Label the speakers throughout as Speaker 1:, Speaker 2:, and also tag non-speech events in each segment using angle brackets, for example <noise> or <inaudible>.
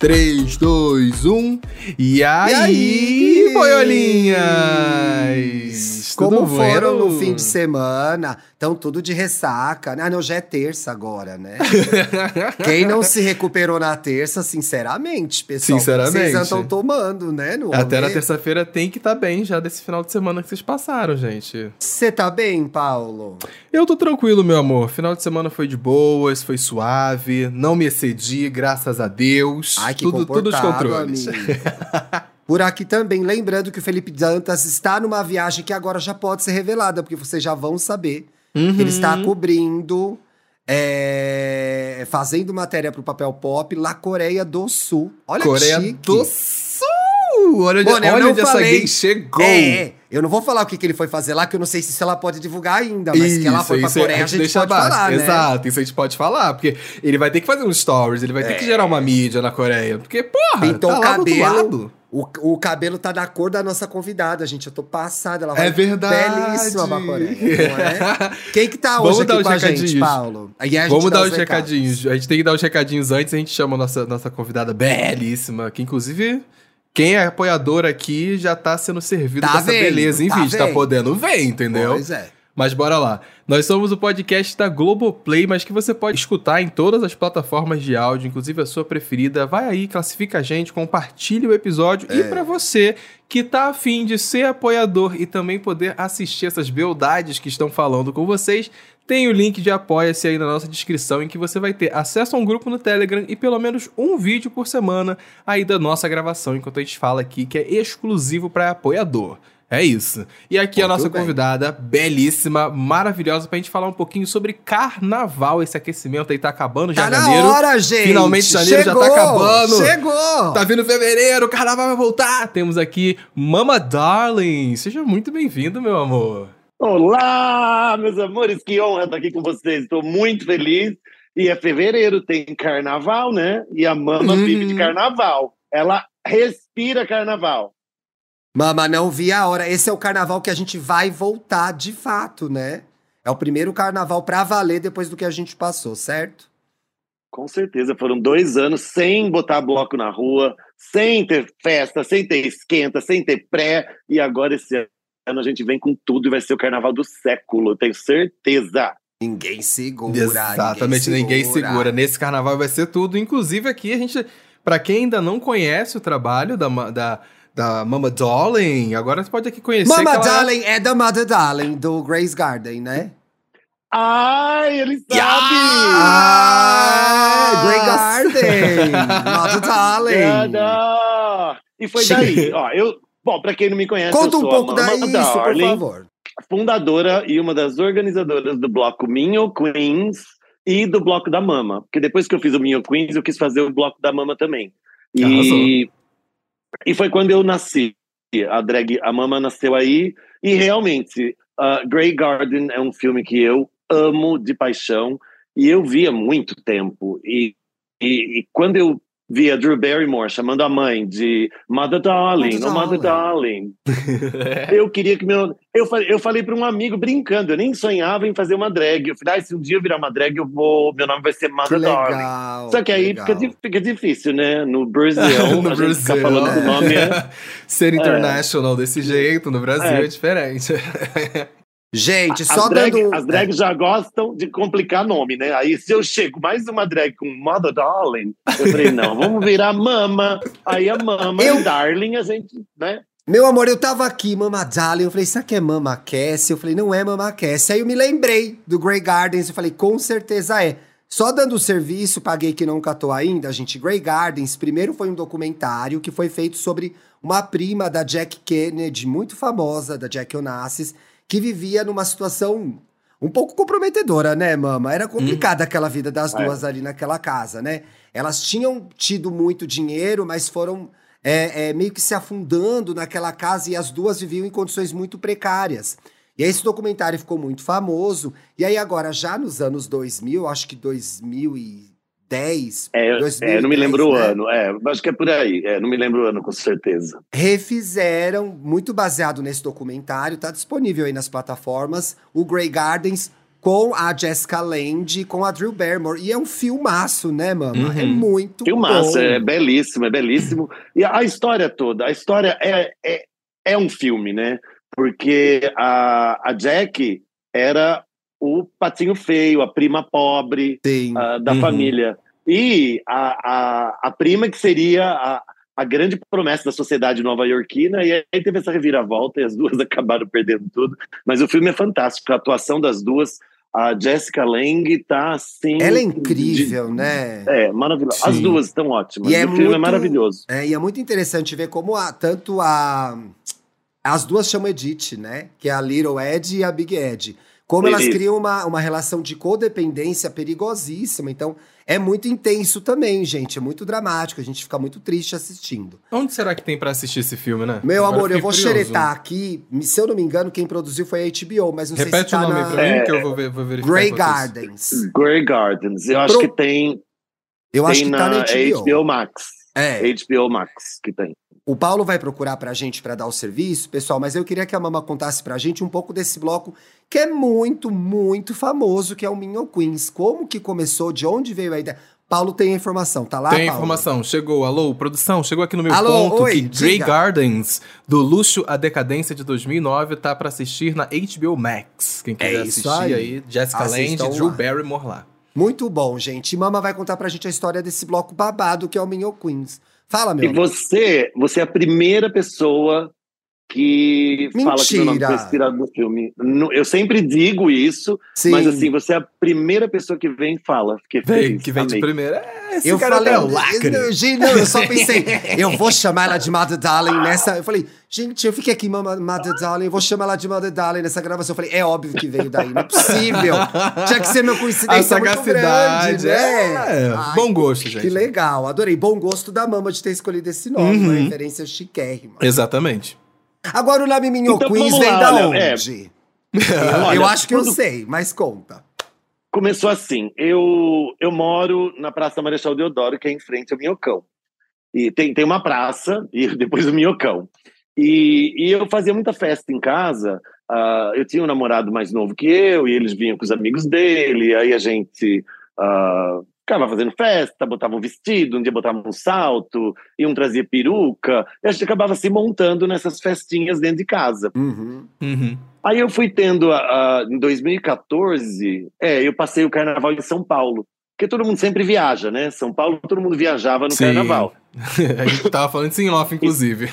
Speaker 1: 3, 2, 1. E aí,
Speaker 2: aí?
Speaker 1: boiolinhas?
Speaker 2: Como foram no fim de semana? Estão tudo de ressaca. né? Ah, não, já é terça agora, né? <laughs> Quem não se recuperou na terça, sinceramente, pessoal.
Speaker 1: Sinceramente.
Speaker 2: Vocês andam tomando, né? No
Speaker 1: Até na terça-feira tem que estar bem já desse final de semana que vocês passaram, gente.
Speaker 2: Você tá bem, Paulo?
Speaker 1: Eu tô tranquilo, meu amor. Final de semana foi de boas, foi suave, não me excedi, graças a Deus.
Speaker 2: Ai, que
Speaker 1: tudo, tudo os
Speaker 2: comportado,
Speaker 1: controles. <laughs>
Speaker 2: Por aqui também, lembrando que o Felipe Dantas está numa viagem que agora já pode ser revelada, porque vocês já vão saber.
Speaker 1: Uhum.
Speaker 2: Ele está cobrindo, é, fazendo matéria pro Papel Pop lá Coreia do Sul. Olha
Speaker 1: Coreia
Speaker 2: que chique.
Speaker 1: do Sul! Olha,
Speaker 2: Bom,
Speaker 1: olha onde essa gay chegou.
Speaker 2: É, eu não vou falar o que, que ele foi fazer lá, que eu não sei se isso ela pode divulgar ainda, mas que ela foi pra
Speaker 1: isso
Speaker 2: Coreia, a gente,
Speaker 1: deixa
Speaker 2: pode
Speaker 1: abaixo.
Speaker 2: falar, né?
Speaker 1: Exato, isso a gente pode falar, porque ele vai ter que fazer uns stories, ele vai ter que gerar uma mídia na Coreia, porque, porra,
Speaker 2: Pintou
Speaker 1: tá
Speaker 2: o cabelo. O, o cabelo tá da cor da nossa convidada, gente. Eu tô passada. Ela vai
Speaker 1: É verdade.
Speaker 2: belíssima não é? <laughs> Quem que tá
Speaker 1: Vamos
Speaker 2: hoje
Speaker 1: dar
Speaker 2: aqui
Speaker 1: os
Speaker 2: com a gente,
Speaker 1: recadinhos.
Speaker 2: Paulo? E a gente
Speaker 1: Vamos dar
Speaker 2: os
Speaker 1: os
Speaker 2: recados.
Speaker 1: recadinhos. A gente tem que dar os recadinhos antes, a gente chama a nossa, nossa convidada belíssima, que inclusive. Quem é apoiador aqui já tá sendo servido
Speaker 2: Tá
Speaker 1: dessa
Speaker 2: vendo,
Speaker 1: beleza em
Speaker 2: tá
Speaker 1: vídeo, tá
Speaker 2: vendo.
Speaker 1: podendo ver, entendeu?
Speaker 2: Pois é.
Speaker 1: Mas bora lá. Nós somos o podcast da Globoplay, mas que você pode escutar em todas as plataformas de áudio, inclusive a sua preferida. Vai aí, classifica a gente, compartilha o episódio.
Speaker 2: É.
Speaker 1: E pra você que tá afim de ser apoiador e também poder assistir essas beldades que estão falando com vocês, tem o link de apoia-se aí na nossa descrição, em que você vai ter acesso a um grupo no Telegram e pelo menos um vídeo por semana aí da nossa gravação, enquanto a gente fala aqui, que é exclusivo para apoiador. É isso. E aqui a
Speaker 2: Muito
Speaker 1: nossa
Speaker 2: bem.
Speaker 1: convidada, belíssima, maravilhosa, pra gente falar um pouquinho sobre carnaval. Esse aquecimento aí tá acabando já
Speaker 2: Tá
Speaker 1: em
Speaker 2: na
Speaker 1: janeiro.
Speaker 2: hora, gente.
Speaker 1: Finalmente janeiro já tá
Speaker 2: Chegou,
Speaker 1: acabando.
Speaker 2: Chegou.
Speaker 1: Tá vindo fevereiro, o carnaval vai voltar. Temos aqui Mama Darling. Seja muito bem-vindo, meu amor.
Speaker 3: Olá, meus amores, que honra estar aqui com vocês. Estou muito feliz. E é fevereiro, tem carnaval, né? E a mama
Speaker 1: Uhum.
Speaker 3: vive de carnaval. Ela respira carnaval.
Speaker 2: Mama, não vi a hora. Esse é o carnaval que a gente vai voltar de fato, né? É o primeiro carnaval pra valer depois do que a gente passou, certo?
Speaker 3: Com certeza, foram dois anos sem botar bloco na rua, sem ter festa, sem ter esquenta, sem ter pré. E agora esse ano a gente vem com tudo e vai ser o carnaval do século, tenho certeza.
Speaker 2: Ninguém segura.
Speaker 1: Exatamente, ninguém segura. Nesse carnaval vai ser tudo. Inclusive aqui a gente, pra quem ainda não conhece o trabalho da, da, da Mama Darling, agora você pode aqui conhecer.
Speaker 2: Mama
Speaker 1: ela-
Speaker 2: Darling é da Mother Darling, do Grace Garden, né?
Speaker 3: Ai, ele sabe!
Speaker 2: Ah, Grey Garden! Mother Darling!
Speaker 3: Cada- E foi daí, ó, eu, bom, pra quem não me conhece,
Speaker 2: Conta
Speaker 3: eu
Speaker 2: um
Speaker 3: sou
Speaker 2: pouco
Speaker 3: a Mama
Speaker 2: daí, isso, por
Speaker 3: Darling,
Speaker 2: favor.
Speaker 3: fundadora e uma das organizadoras do bloco Minho Queens e do bloco da Mama, porque depois que eu fiz o Minho Queens, eu quis fazer o bloco da Mama também. E, e foi quando eu nasci, a drag, a Mama nasceu aí, e realmente, uh, Grey Garden é um filme que eu amo de paixão, e eu vi há muito tempo, e, e, e quando eu vi a Drew Barrymore chamando a mãe de Mother Darling,
Speaker 2: Mother
Speaker 3: oh Mother
Speaker 2: Darling.
Speaker 3: Darling, <laughs> eu queria que meu. Eu falei, eu falei para um amigo brincando, eu nem sonhava em fazer uma drag. Eu falei, ah, se um dia eu virar uma drag, eu vou. Meu nome vai ser
Speaker 2: Que
Speaker 3: Mother Darling.
Speaker 2: legal.
Speaker 3: Só que aí
Speaker 2: legal.
Speaker 3: fica, fica difícil, né? No Brasil, <laughs>
Speaker 1: no
Speaker 3: a
Speaker 1: Brasil.
Speaker 3: falando que o nome é. <laughs>
Speaker 1: Ser international desse jeito, no Brasil é,
Speaker 3: É.
Speaker 1: diferente.
Speaker 2: Gente,
Speaker 3: As,
Speaker 2: só
Speaker 3: drag,
Speaker 2: dando.
Speaker 3: as drags já gostam de complicar nome, né? Aí se eu chego mais uma drag com Mother Darling, eu falei, <laughs> não, vamos virar Mama. Aí a Mama
Speaker 2: Eu-
Speaker 3: e Darling, a gente, né?
Speaker 2: Meu amor, eu tava aqui, Mama Darling. Eu falei, será que é Mama Cassie? Eu falei, não é Mama Cassie. Aí eu me lembrei do Grey Gardens. Eu falei, com certeza é. Só dando o serviço, paguei que não catou ainda, gente. Grey Gardens, primeiro foi um documentário que foi feito sobre uma prima da Jack Kennedy, muito famosa, da Jack Onassis, que vivia numa situação um pouco comprometedora, né, mama? Era complicada aquela vida das
Speaker 3: É.
Speaker 2: duas ali naquela casa, né? Elas tinham tido muito dinheiro, mas foram é, é, meio que se afundando naquela casa e as duas viviam em condições muito precárias. E aí esse documentário ficou muito famoso. E aí agora, já nos anos 2000, acho que 2010...
Speaker 3: É,
Speaker 2: 2010,
Speaker 3: é, não me lembro o
Speaker 2: né?
Speaker 3: ano, é, acho que é por aí, é, não me lembro o ano com certeza.
Speaker 2: refizeram, muito baseado nesse documentário, tá disponível aí nas plataformas, o Grey Gardens com a Jessica Lange, com a Drew Barrymore. E é um filmaço, né, mama? É
Speaker 1: Uhum.
Speaker 2: muito
Speaker 3: Filmaço,
Speaker 2: bom.
Speaker 3: é belíssimo, é belíssimo. E a história toda, a história é, é, é um filme, né? Porque a, a Jack era o patinho feio, a prima pobre ah, da
Speaker 1: Uhum.
Speaker 3: família. E a, a, a prima que seria a, a grande promessa da sociedade nova-iorquina, e aí teve essa reviravolta e as <laughs> duas acabaram perdendo tudo. Mas o filme é fantástico, a atuação das duas, a Jessica Lange tá assim...
Speaker 2: Ela é incrível, né?
Speaker 3: É, maravilhosa. As duas estão ótimas.
Speaker 2: E é
Speaker 3: o filme é
Speaker 2: muito-
Speaker 3: maravilhoso.
Speaker 2: É, e é muito interessante ver como a, tanto a. As duas chamam Edith, né? Que é a Little Ed e a Big Ed. Como elas
Speaker 3: Isso.
Speaker 2: criam uma, uma relação de codependência perigosíssima. Então, é muito intenso também, gente. É muito dramático. A gente fica muito triste assistindo.
Speaker 1: Onde será que tem pra assistir esse filme, né?
Speaker 2: Meu
Speaker 1: Agora
Speaker 2: amor, eu vou
Speaker 1: curioso.
Speaker 2: xeretar aqui. Se eu não me engano, quem produziu foi a HBO, mas não sei
Speaker 1: Repete
Speaker 2: se tá
Speaker 1: o nome
Speaker 2: na...
Speaker 1: pra mim
Speaker 3: É,
Speaker 1: que eu vou, ver, vou verificar.
Speaker 2: Grey. Gardens.
Speaker 3: Grey Gardens. Eu acho
Speaker 2: Pro-
Speaker 3: que tem,
Speaker 2: Eu acho
Speaker 3: tem
Speaker 2: que tá
Speaker 3: na
Speaker 2: na
Speaker 3: é
Speaker 2: HBO.
Speaker 3: HBO Max.
Speaker 2: É.
Speaker 3: HBO Max que tem.
Speaker 2: O Paulo vai procurar pra gente pra dar o serviço, pessoal, mas eu queria que a Mama contasse pra gente um pouco desse bloco que é muito, muito famoso, que é o Minion Queens. Como que começou, de onde veio a ideia? Paulo tem a informação, tá lá,
Speaker 1: Tem
Speaker 2: Paulo?
Speaker 1: informação, chegou, alô, produção, chegou aqui no meu
Speaker 2: Alô,
Speaker 1: ponto
Speaker 2: oi,
Speaker 1: que Grey. Gardens, do luxo à decadência de 2009, tá pra assistir na HBO Max. Quem quiser
Speaker 2: É
Speaker 1: assistir
Speaker 2: aí.
Speaker 1: aí, Jessica Lange, Drew
Speaker 2: lá.
Speaker 1: Barrymore lá.
Speaker 2: Muito bom, gente. E Mama vai contar pra gente a história desse bloco babado que é o Minion Queens. Fala, meu
Speaker 3: E você, você é a primeira pessoa que fala que meu nome
Speaker 2: Mentira.
Speaker 3: foi inspirado no filme. No- Eu sempre digo isso,
Speaker 2: Sim.
Speaker 3: mas assim, você é a primeira pessoa que vem e fala. Fiquei
Speaker 1: Vem,
Speaker 3: feliz,
Speaker 1: que vem de
Speaker 3: amei.
Speaker 1: primeira. É, esse
Speaker 2: eu
Speaker 1: cara
Speaker 2: falei,
Speaker 1: é o lacre.
Speaker 2: eu, gente, não, eu só pensei, <laughs> eu vou chamar ela de Mother Darling nessa. Eu falei, gente, eu fiquei aqui, Mother Darling, eu vou chamar ela de Mother Darling nessa gravação. Eu falei, é óbvio que veio daí, não é possível. Tinha que ser meu
Speaker 1: A
Speaker 2: coincidência muito
Speaker 1: sagacidade,
Speaker 2: grande, né?
Speaker 1: é.
Speaker 2: Ai,
Speaker 1: Bom gosto, gente.
Speaker 2: Que legal, adorei. Bom gosto da mama de ter escolhido esse nome, uma
Speaker 1: Uhum.
Speaker 2: referência chiquérrima.
Speaker 1: Exatamente.
Speaker 2: Agora o nome Minho
Speaker 3: Então, vamos
Speaker 2: vem
Speaker 3: lá,
Speaker 2: da
Speaker 3: olha, é.
Speaker 2: onde? eu
Speaker 3: Olha,
Speaker 2: acho que eu sei, mas conta.
Speaker 3: Começou assim, eu, eu moro na Praça Marechal Deodoro, que é em frente ao Minhocão. E tem, tem uma praça, e <laughs> depois o Minhocão. E, e eu fazia muita festa em casa, ah, eu tinha um namorado mais novo que eu, e eles vinham com os amigos dele, aí a gente ah, ficava fazendo festa, botava um vestido, um dia botava um salto, e um trazia peruca, e a gente acabava se montando nessas festinhas dentro de casa.
Speaker 2: Uhum.
Speaker 1: Uhum.
Speaker 3: Aí eu fui tendo, a, a- em 2014, é, eu passei o carnaval em São Paulo. Porque todo mundo sempre viaja, né? São Paulo, todo mundo viajava no
Speaker 1: Sim.
Speaker 3: carnaval. <laughs>
Speaker 1: a gente tava falando isso em off, inclusive.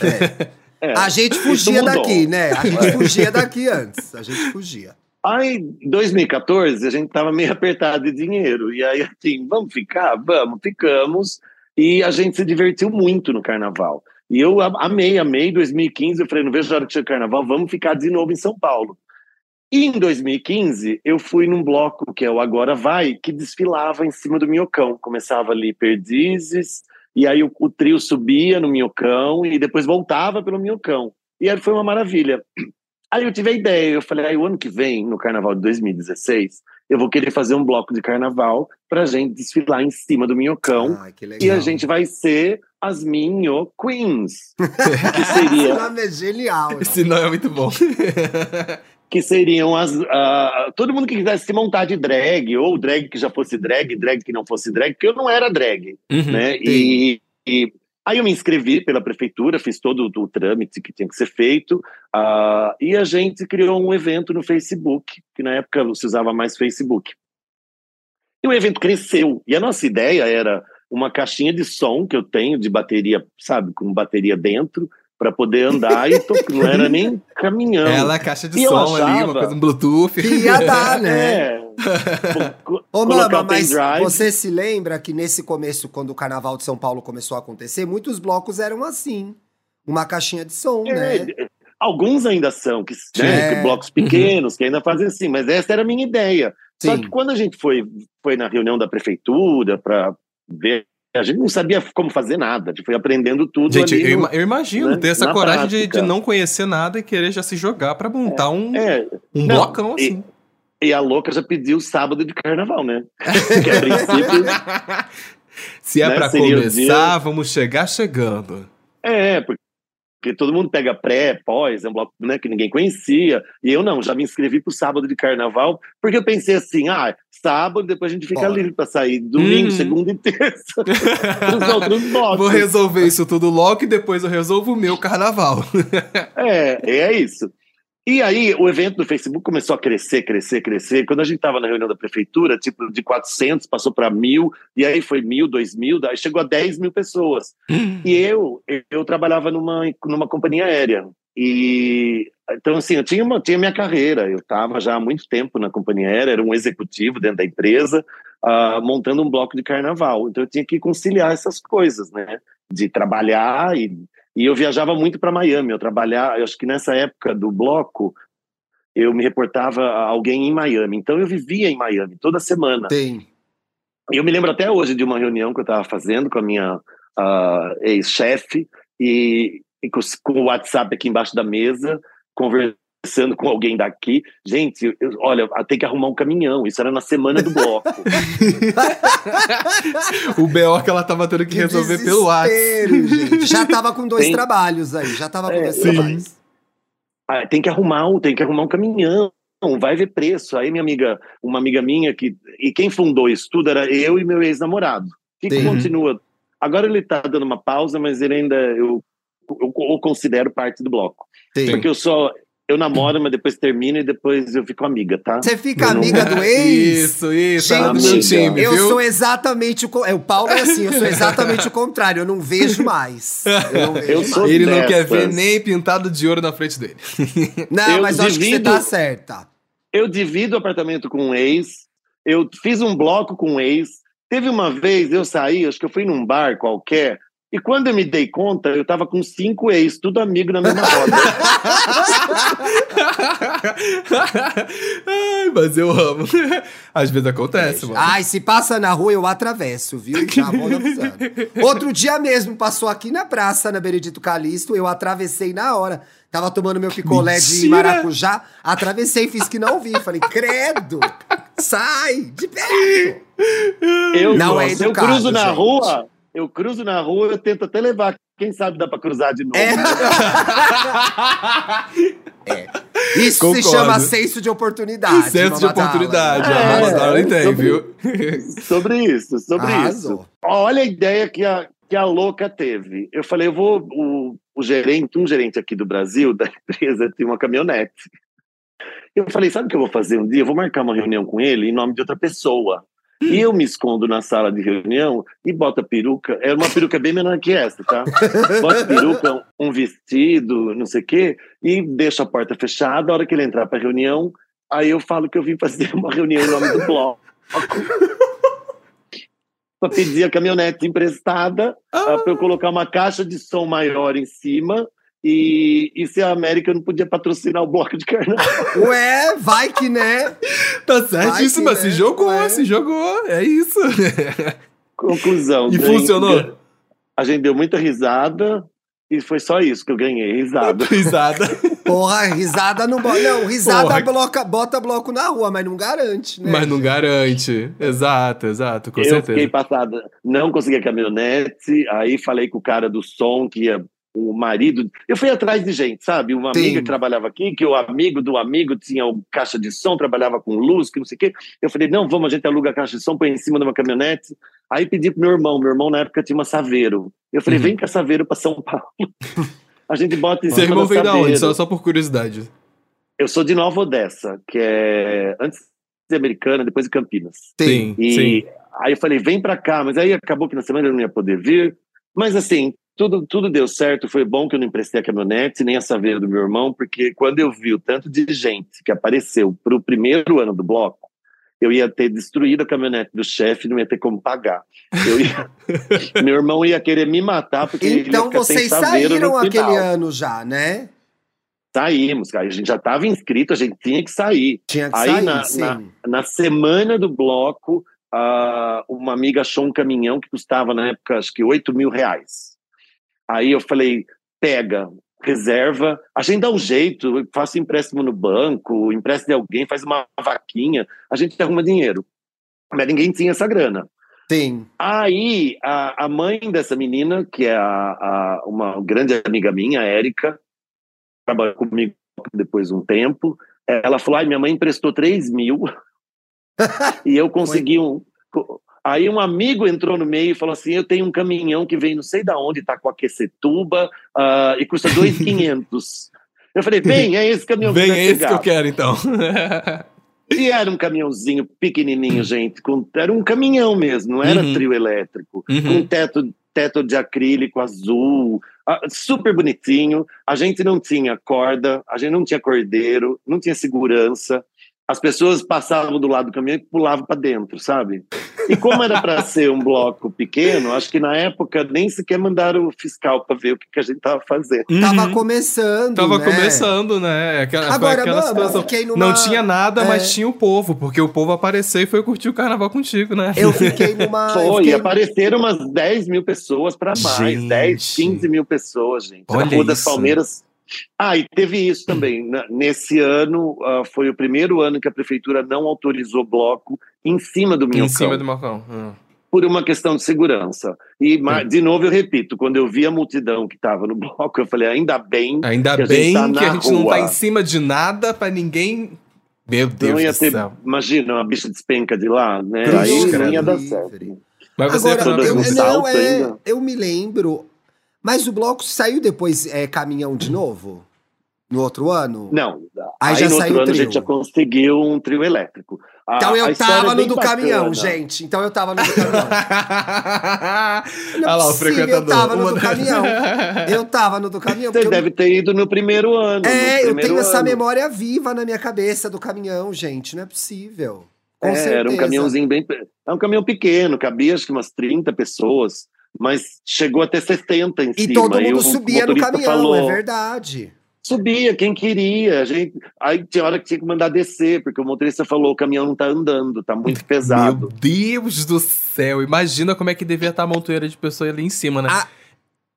Speaker 3: É.
Speaker 2: A gente fugia daqui, né? A gente fugia daqui antes. A gente fugia.
Speaker 3: Aí, em 2014, a gente tava meio <laughs> apertado de dinheiro. E aí, assim, vamos ficar? Vamos, ficamos. E a gente se divertiu muito no carnaval. E eu amei, amei. 2015, eu falei, não vejo a hora que o carnaval, vamos ficar de novo em São Paulo. E em 2015, eu fui num bloco que é o Agora Vai, que desfilava em cima do Minhocão. Começava ali Perdizes, e aí o, o trio subia no Minhocão e depois voltava pelo Minhocão. E aí foi uma maravilha. Aí eu tive a ideia, eu falei, aí o ano que vem, no carnaval de 2016, eu vou querer fazer um bloco de carnaval pra gente desfilar em cima do Minhocão.
Speaker 2: Ai, que legal.
Speaker 3: E a gente vai ser as Minho Queens, <laughs> que
Speaker 2: Esse
Speaker 3: seria
Speaker 2: nome é genial.
Speaker 1: Esse não é muito bom. <laughs>
Speaker 3: que seriam as ah, todo mundo que quisesse se montar de drag ou drag que já fosse drag, drag que não fosse drag, porque eu não era drag,
Speaker 1: Uhum.
Speaker 3: né? E, e aí eu me inscrevi pela prefeitura, fiz todo o, o trâmite que tinha que ser feito, ah, e a gente criou um evento no Facebook, que na época se usava mais Facebook. E o evento cresceu, e a nossa ideia era uma caixinha de som que eu tenho de bateria, sabe, com bateria dentro, para poder andar e to- não era <laughs> nem caminhão.
Speaker 1: Ela, a caixa de
Speaker 3: E
Speaker 1: som ali, uma coisa, um Bluetooth.
Speaker 2: Que ia dar, <laughs> né?
Speaker 3: É.
Speaker 2: Ô, Mama, mas você se lembra que nesse começo, quando o Carnaval de São Paulo começou a acontecer, muitos blocos eram assim. Uma caixinha de som, né?
Speaker 3: É, Alguns ainda são, que, né,
Speaker 2: É.
Speaker 3: que blocos pequenos, que ainda fazem assim, mas essa era a minha ideia. Só
Speaker 2: Sim.
Speaker 3: que quando a gente foi, foi na reunião da prefeitura para ver, a gente não sabia como fazer nada, a gente foi aprendendo tudo
Speaker 1: Gente,
Speaker 3: ali.
Speaker 1: eu,
Speaker 3: no-
Speaker 1: eu imagino
Speaker 3: né,
Speaker 1: ter essa coragem de, de não conhecer nada e querer já se jogar pra montar um,
Speaker 3: É,
Speaker 1: um
Speaker 3: não,
Speaker 1: blocão assim.
Speaker 3: e a louca já pediu sábado de carnaval, né? <laughs> Que a princípio <laughs>
Speaker 1: Se é
Speaker 3: né, o
Speaker 1: começar, vamos chegar chegando.
Speaker 3: É, porque porque todo mundo pega pré, pós, é um bloco né, que ninguém conhecia. E eu não, já me inscrevi para o sábado de carnaval, porque eu pensei assim: ah, sábado, depois a gente fica
Speaker 2: Bora.
Speaker 3: livre para sair domingo,
Speaker 1: Uhum.
Speaker 3: segunda e terça. <laughs> Os outros blocos.
Speaker 1: Vou resolver isso tudo logo e depois eu resolvo o meu carnaval.
Speaker 3: É, é isso. E aí, o evento do Facebook começou a crescer, crescer, crescer. Quando a gente estava na reunião da prefeitura, tipo, de 400 passou para mil, e aí foi mil, dois mil, daí chegou a 10 mil pessoas. E eu, eu trabalhava numa, numa companhia aérea. E então, assim, eu tinha, uma, tinha minha carreira. Eu estava já há muito tempo na companhia aérea, era um executivo dentro da empresa, ah, montando um bloco de carnaval. Então, eu tinha que conciliar essas coisas, né? De trabalhar e, e eu viajava muito para Miami. Eu trabalhava, eu acho que nessa época do bloco, eu me reportava a alguém em Miami. Então, eu vivia em Miami toda semana.
Speaker 2: Tem.
Speaker 3: Eu me lembro até hoje de uma reunião que eu estava fazendo com a minha ah, ex-chefe e, e com, com o WhatsApp aqui embaixo da mesa, conversando com alguém daqui. Gente, eu- olha, tem que arrumar um caminhão. Isso era na semana do bloco. <laughs>
Speaker 1: o BO que ela tava tendo que, resolver pelo WhatsApp.
Speaker 2: Já tava com dois
Speaker 3: Tem-
Speaker 2: trabalhos aí, já tava com
Speaker 3: É,
Speaker 2: dois
Speaker 3: sim.
Speaker 2: trabalhos.
Speaker 3: Ah, tem que arrumar um, tem que arrumar um caminhão. Vai ver preço. Aí minha amiga, uma amiga minha que e quem fundou isso tudo era eu e meu ex-namorado. Que
Speaker 2: Sim.
Speaker 3: continua. Agora ele tá dando uma pausa, mas ele ainda eu, eu, eu considero parte do bloco.
Speaker 2: Tem.
Speaker 3: Porque eu só eu namoro, mas depois termino e depois eu fico amiga, tá?
Speaker 2: Você fica
Speaker 3: Eu não-
Speaker 2: amiga do ex?
Speaker 1: Isso, isso.
Speaker 2: Gente,
Speaker 1: meu time,
Speaker 2: eu
Speaker 1: viu?
Speaker 2: sou exatamente o. É, o Paulo é assim, eu sou exatamente o contrário. Eu não vejo mais. Eu não vejo
Speaker 3: Eu
Speaker 2: mais.
Speaker 3: sou-
Speaker 1: Ele não quer
Speaker 3: dessas.
Speaker 1: ver nem pintado de ouro na frente dele. <laughs>
Speaker 2: Não,
Speaker 3: eu
Speaker 2: mas eu acho que você
Speaker 3: divido-
Speaker 2: tá certa.
Speaker 3: Eu divido o apartamento com um ex. Eu fiz um bloco com um ex. Teve uma vez eu saí, acho que eu fui num bar qualquer. E quando eu me dei conta, eu tava com cinco ex, tudo amigo na mesma roda. <laughs>
Speaker 1: Ai, mas eu amo. Às vezes acontece, mano.
Speaker 2: Ai, se passa na rua, eu atravesso, viu? Já vou. <laughs> Outro dia mesmo, passou aqui na praça, na Benedito Calixto, eu atravessei na hora. Tava tomando meu picolé de
Speaker 1: Mentira!
Speaker 2: maracujá, atravessei, fiz que não vi. Falei, credo, sai, de perto.
Speaker 3: Eu,
Speaker 2: Não é
Speaker 3: se eu
Speaker 2: educado,
Speaker 3: cruzo na
Speaker 2: gente.
Speaker 3: rua, eu cruzo na rua, eu tento até levar. Quem sabe dá pra cruzar de novo.
Speaker 2: É.
Speaker 3: né? <laughs>
Speaker 2: Isso
Speaker 1: Concordo.
Speaker 2: se chama senso de oportunidade.
Speaker 1: Senso de
Speaker 2: Mamadala.
Speaker 1: oportunidade.
Speaker 3: É,
Speaker 1: a Mamadala tem,
Speaker 3: sobre-
Speaker 1: viu? <laughs>
Speaker 3: Sobre isso, sobre
Speaker 2: Arrasou.
Speaker 3: isso. Olha a ideia que a, que a louca teve. Eu falei, eu vou. O, o gerente, um gerente aqui do Brasil, <laughs> da empresa, tem uma caminhonete. Eu falei, sabe o que eu vou fazer um dia? Eu vou marcar uma reunião com ele em nome de outra pessoa. E eu me escondo na sala de reunião e boto a peruca. É uma peruca bem menor que essa, tá? <laughs> Boto a peruca, um vestido, não sei o quê, e deixo a porta fechada. A hora que ele entrar pra reunião, aí eu falo que eu vim fazer uma reunião em nome do bloco. Pra pedir a caminhonete emprestada, ah, pra eu colocar uma caixa de som maior em cima. E, e se a América não podia patrocinar o bloco de carnaval.
Speaker 2: Ué, vai que né?
Speaker 1: Tá certíssimo, mas
Speaker 2: que,
Speaker 1: se
Speaker 2: né?
Speaker 1: jogou,
Speaker 2: Ué.
Speaker 1: se jogou. É isso.
Speaker 3: Conclusão.
Speaker 1: E
Speaker 3: ganhei-
Speaker 1: funcionou?
Speaker 3: A gente deu muita risada e foi só isso que eu ganhei, risada.
Speaker 1: Risada.
Speaker 2: Porra, risada não bota. Não, risada
Speaker 1: Porra.
Speaker 2: bloca, bota bloco na rua, mas não garante, né?
Speaker 1: Mas não garante. Exato, exato, com
Speaker 3: eu
Speaker 1: certeza.
Speaker 3: fiquei passada, não consegui a caminhonete, aí falei com o cara do som que ia o marido. Eu fui atrás de gente, sabe? Uma
Speaker 2: Sim.
Speaker 3: amiga que trabalhava aqui, que o amigo do amigo tinha o caixa de som, trabalhava com luz, que não sei o quê. Eu falei, não, vamos, a gente aluga a caixa de som, põe em cima de uma caminhonete. Aí pedi pro meu irmão, meu irmão na época tinha uma Saveiro. Eu falei,
Speaker 1: Uhum.
Speaker 3: vem com a Saveiro pra São Paulo. <laughs> A gente bota em
Speaker 1: Seu
Speaker 3: cima
Speaker 1: irmão veio da onde? Só, só por curiosidade.
Speaker 3: Eu sou de Nova Odessa, que é antes de Americana, depois de Campinas.
Speaker 2: Tem.
Speaker 3: E
Speaker 1: sim.
Speaker 3: aí eu falei, vem pra cá, mas aí acabou que na semana eu não ia poder vir. Mas assim, tudo, tudo deu certo, foi bom que eu não emprestei a caminhonete, nem a saveira do meu irmão, porque quando eu vi o tanto de gente que apareceu pro primeiro ano do bloco, eu ia ter destruído a caminhonete do chefe, não ia ter como pagar. Eu ia- <laughs> meu irmão ia querer me matar, porque ele ia
Speaker 2: Então
Speaker 3: ficar sem
Speaker 2: vocês saíram
Speaker 3: no
Speaker 2: aquele ano já, né?
Speaker 3: Saímos, cara. A gente já estava inscrito, a gente tinha que sair.
Speaker 2: Tinha que
Speaker 3: Aí
Speaker 2: sair,
Speaker 3: na-
Speaker 2: sim.
Speaker 3: Na semana do bloco, ah, uma amiga achou um caminhão que custava, na época, acho que 8 mil reais. Aí eu falei, pega, reserva, a gente dá um jeito, eu faço empréstimo no banco, empresta de alguém, faz uma vaquinha, a gente arruma dinheiro. Mas ninguém tinha essa grana.
Speaker 2: Sim.
Speaker 3: Aí, a, a mãe dessa menina, que é a, a, uma grande amiga minha, a Érica, trabalhou comigo depois de um tempo, ela falou, ai, minha mãe emprestou 3 mil <laughs> e eu consegui um... Aí um amigo entrou no meio e falou assim, eu tenho um caminhão que vem não sei da onde, tá com aquecetuba uh, e custa 2,500. <laughs> eu falei, vem, é esse caminhão
Speaker 1: Vem,
Speaker 3: que
Speaker 1: é esse que eu quero, então.
Speaker 3: E era um caminhãozinho pequenininho, gente. Com, era um caminhão mesmo, não era
Speaker 1: Uhum.
Speaker 3: trio elétrico.
Speaker 1: Uhum.
Speaker 3: Com teto, teto de acrílico azul, ah, super bonitinho. A gente não tinha corda, a gente não tinha cordeiro, não tinha segurança. As pessoas passavam do lado do caminhão e pulavam para dentro, sabe? E como era para <laughs> ser um bloco pequeno, acho que na época nem sequer mandaram o fiscal para ver o que, que a gente estava fazendo.
Speaker 2: Tava
Speaker 1: Uhum.
Speaker 2: começando,
Speaker 1: Tava
Speaker 2: né?
Speaker 1: começando, né? Aquela,
Speaker 2: Agora,
Speaker 1: aquela
Speaker 2: mano, eu
Speaker 1: situação.
Speaker 2: fiquei numa...
Speaker 1: Não tinha nada,
Speaker 2: é.
Speaker 1: mas tinha o povo, porque o povo apareceu e foi curtir o carnaval contigo, né?
Speaker 2: Eu fiquei numa...
Speaker 3: Foi,
Speaker 2: fiquei-
Speaker 3: apareceram umas 10 mil pessoas para mais,
Speaker 1: Gente.
Speaker 3: 10, 15 mil pessoas, gente.
Speaker 1: Olha
Speaker 3: Na Rua das
Speaker 1: isso.
Speaker 3: Palmeiras. Ah, e teve isso também. <clears throat> Nesse ano, ah, foi o primeiro ano que a prefeitura não autorizou bloco em cima do Minhocão,
Speaker 1: em cima do Marcão. Hum.
Speaker 3: por uma questão de segurança. E, ma- de novo, eu repito, quando eu vi a multidão que estava no <laughs> bloco, eu falei, ainda bem
Speaker 1: Ainda
Speaker 3: Que a gente
Speaker 1: bem
Speaker 3: tá
Speaker 1: que a gente não tá
Speaker 3: rua.
Speaker 1: em cima de nada pra ninguém. Meu Deus
Speaker 3: não ia
Speaker 1: do
Speaker 3: ter,
Speaker 1: céu.
Speaker 3: imagina, uma bicha despenca de lá, né?
Speaker 2: Cruz,
Speaker 3: Aí não ia dar certo.
Speaker 1: Mas você
Speaker 2: Agora, eu, não, é, eu me lembro. Mas o bloco saiu depois é, caminhão de novo? No outro ano?
Speaker 3: Não,
Speaker 2: Aí
Speaker 3: aí,
Speaker 2: já
Speaker 3: no
Speaker 2: saiu
Speaker 3: outro ano a
Speaker 2: trio.
Speaker 3: gente já conseguiu um trio elétrico. A-
Speaker 2: Então
Speaker 3: a
Speaker 2: eu tava
Speaker 3: é
Speaker 2: no do
Speaker 3: bacana.
Speaker 2: caminhão, gente. Então eu tava no do caminhão. <laughs> Não
Speaker 1: Olha lá, o frequentador.
Speaker 2: Eu tava no
Speaker 1: Uma
Speaker 2: do caminhão. Eu tava no do caminhão.
Speaker 3: Você
Speaker 2: porque eu-
Speaker 3: deve ter ido no primeiro ano. no
Speaker 2: É, eu
Speaker 3: primeiro
Speaker 2: tenho essa
Speaker 3: ano.
Speaker 2: memória viva na minha cabeça do caminhão, gente. Não é possível. Com
Speaker 3: É,
Speaker 2: certeza.
Speaker 3: era um caminhãozinho bem. É um caminhão pequeno, cabia acho que umas 30 pessoas, mas chegou até 70 em
Speaker 2: E
Speaker 3: cima.
Speaker 2: todo
Speaker 3: Aí
Speaker 2: mundo
Speaker 3: o
Speaker 2: subia no caminhão,
Speaker 3: falou,
Speaker 2: é verdade.
Speaker 3: Subia, quem queria. A gente... Aí tinha hora que tinha que mandar descer, porque o motorista falou: o caminhão não tá andando, tá muito pesado.
Speaker 1: Meu Deus do céu. Imagina como é que devia estar a montoeira de pessoas ali em cima, né?
Speaker 2: Ah,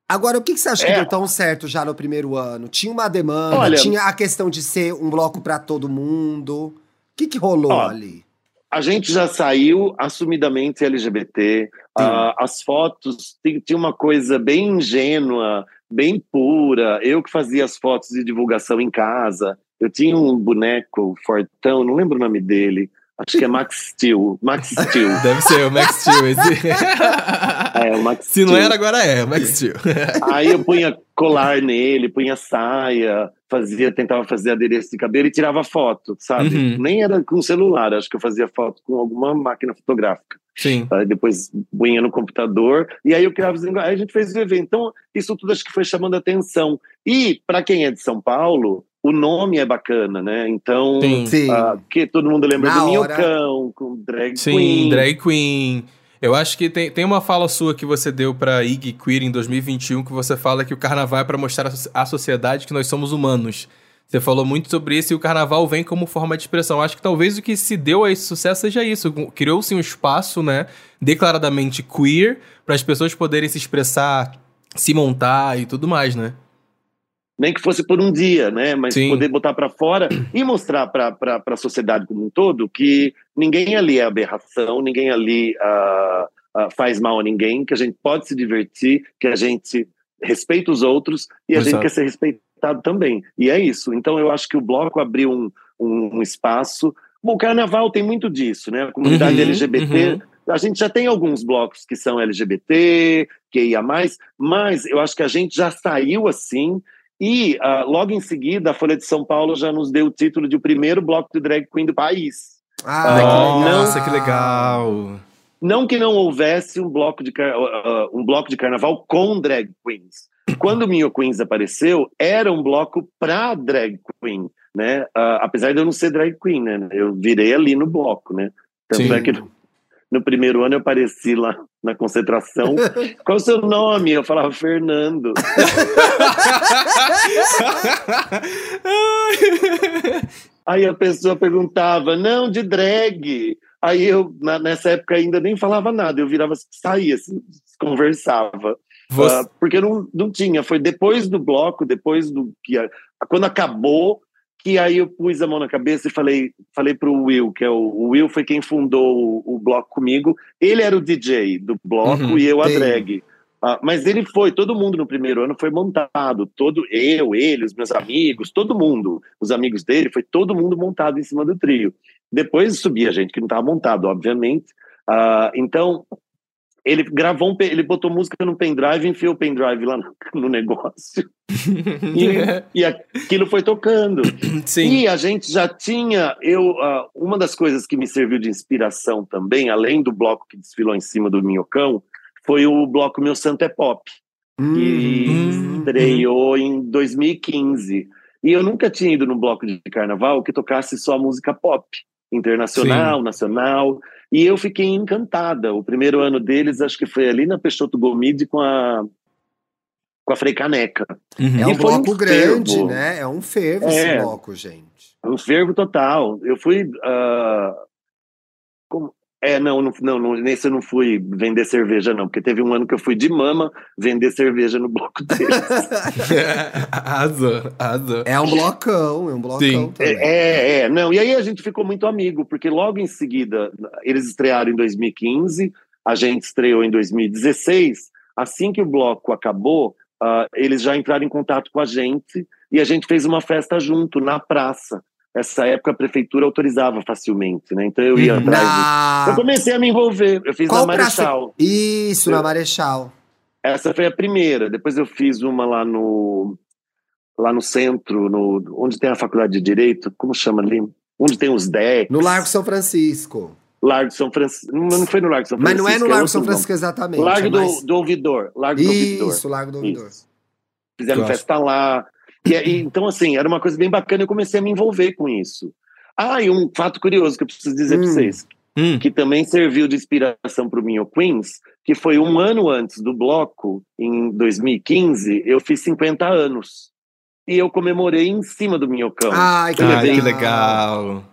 Speaker 2: Agora, o que, que você acha que
Speaker 3: É.
Speaker 2: deu tão certo já no primeiro ano? Tinha uma demanda,
Speaker 3: Olha-
Speaker 2: tinha a questão de ser um bloco pra todo mundo. O que, que rolou
Speaker 3: Ó,
Speaker 2: ali?
Speaker 3: A gente já saiu assumidamente LGBT. ah, as fotos ti- tinha uma coisa bem ingênua, bem pura. Eu que fazia as fotos de divulgação em casa. Eu tinha um boneco fortão, não lembro o nome dele. Acho que é Max Steel. Max Steel. <laughs>
Speaker 1: Deve ser o Max Steel. Esse...
Speaker 3: É, o Max
Speaker 1: Se não
Speaker 3: Steel.
Speaker 1: era, agora é, o Max Steel.
Speaker 3: Aí eu punha colar nele, punha saia, fazia, tentava fazer adereço de cabelo e tirava foto, sabe?
Speaker 1: Uhum.
Speaker 3: Nem era com celular, acho que eu fazia foto com alguma máquina fotográfica.
Speaker 1: Sim.
Speaker 3: Aí depois punha no computador, e aí eu criava os aí a gente fez o evento. Então, isso tudo acho que foi chamando atenção. E, para quem é de São Paulo, o nome é bacana, né? Então,
Speaker 1: Sim.
Speaker 2: Sim.
Speaker 3: ah, que todo mundo lembra
Speaker 2: Na
Speaker 3: do
Speaker 2: hora.
Speaker 3: Minhocão, com drag
Speaker 1: Sim,
Speaker 3: queen.
Speaker 1: drag queen. Eu acho que tem, tem uma fala sua que você deu pra Ig Queer em 2021 que você fala que o carnaval é pra mostrar à sociedade que nós somos humanos. Você falou muito sobre isso e o carnaval vem como forma de expressão. Acho que talvez o que se deu a esse sucesso seja isso. Criou-se um espaço, né, declaradamente queer, para as pessoas poderem se expressar, se montar e tudo mais, né?
Speaker 3: Nem que fosse por um dia, né? Mas
Speaker 1: Sim.
Speaker 3: poder botar para fora <clears throat> e mostrar para a sociedade como um todo que ninguém ali é aberração, ninguém ali ah, ah, faz mal a ninguém, que a gente pode se divertir, que a gente respeita os outros e a
Speaker 1: Exato.
Speaker 3: gente quer ser respeitado também. E é isso. Então eu acho que o bloco abriu um, um, um espaço. Bom, o carnaval tem muito disso, né? A comunidade
Speaker 1: Uhum,
Speaker 3: LGBT
Speaker 1: uhum.
Speaker 3: a gente já tem alguns blocos que são LGBT, QIA+, mas eu acho que a gente já saiu assim, e ah, logo em seguida a Folha de São Paulo já nos deu o título de o primeiro bloco de drag queen do país.
Speaker 2: Ah,
Speaker 1: Nossa, que legal.
Speaker 3: Não que não houvesse um bloco de, car- ah, um bloco de carnaval com drag queens. Quando o Minho Queens apareceu, era um bloco pra drag queen, né? Apesar de eu não ser drag queen, né? Eu virei ali no bloco, né? Tanto
Speaker 1: Sim.
Speaker 3: é que no, primeiro ano eu apareci lá na concentração. <laughs> Qual é o seu nome? Eu falava Fernando. <laughs> Aí a pessoa perguntava, não, de drag. Aí eu, na- nessa época, ainda nem falava nada, eu virava, saía, assim, conversava.
Speaker 1: Você-
Speaker 3: Ah, porque não, não tinha, foi depois do bloco, depois do que. Quando acabou, que aí eu pus a mão na cabeça e falei, falei pro Will, que é o, o Will foi quem fundou o, o, bloco comigo. Ele era o DJ do bloco uhum, e eu a drag. Uh, mas ele foi, todo mundo no primeiro ano foi montado, todo eu, ele, os meus amigos, todo mundo, os amigos dele, foi todo mundo montado em cima do trio. Depois subia gente que não estava montado, obviamente. Uh, então ele gravou um, ele botou música no pendrive, enfiou o pendrive lá no, negócio. <laughs> e, e, aquilo foi tocando. Sim. E a gente já tinha, eu, uh, uma das coisas que me serviu de inspiração também, além do bloco que desfilou em cima do Minhocão, foi o bloco Meu Santo é Pop, hum, que hum, estreou hum. em 2015. E eu nunca tinha ido num bloco de carnaval que tocasse só música pop, internacional, Sim. nacional. E eu fiquei encantada. O primeiro ano deles, acho que foi ali na Peixoto Gomide com a com a Frei Caneca.
Speaker 2: Uhum. É um bloco um grande, né? É um fervo é, esse bloco, gente.
Speaker 3: É um fervo total. Eu fui. Uh, como, é, não, não, não, nesse eu não fui vender cerveja, não, porque teve um ano que eu fui de mama vender cerveja no bloco deles. <laughs>
Speaker 1: arrasou, arrasou.
Speaker 2: É um blocão, é um blocão Sim.
Speaker 3: também. É, é, não, e aí a gente ficou muito amigo, porque logo em seguida, eles estrearam em 2015, a gente estreou em 2016, assim que o bloco acabou, uh, eles já entraram em contato com a gente, e a gente fez uma festa junto, na praça essa época a prefeitura autorizava facilmente, né? Então eu ia uhum. atrás. Na... Eu comecei a me envolver. Eu fiz Qual na Marechal.
Speaker 2: Praça? Isso, eu... na Marechal.
Speaker 3: Essa foi a primeira. Depois eu fiz uma lá no lá no centro, no onde tem a faculdade de direito, como chama ali? Onde tem os decks.
Speaker 2: No Largo São Francisco.
Speaker 3: Largo São Francisco. Não foi no Largo São
Speaker 2: Francisco. Mas não é no Largo é São Francisco exatamente.
Speaker 3: Largo é mais... do, do Ouvidor. Largo
Speaker 2: Isso,
Speaker 3: do Ouvidor.
Speaker 2: Isso, Largo do Ouvidor. Isso.
Speaker 3: Fizeram festa lá. E, e, então, assim, era uma coisa bem bacana e eu comecei a me envolver com isso. Ah, e um fato curioso que eu preciso dizer hum. para vocês, hum. que também serviu de inspiração para o Minho Queens, que foi um ano antes do bloco, em 2015, eu fiz 50 anos. E eu comemorei em cima do Minhocão.
Speaker 1: Ai, que, Ai, que legal!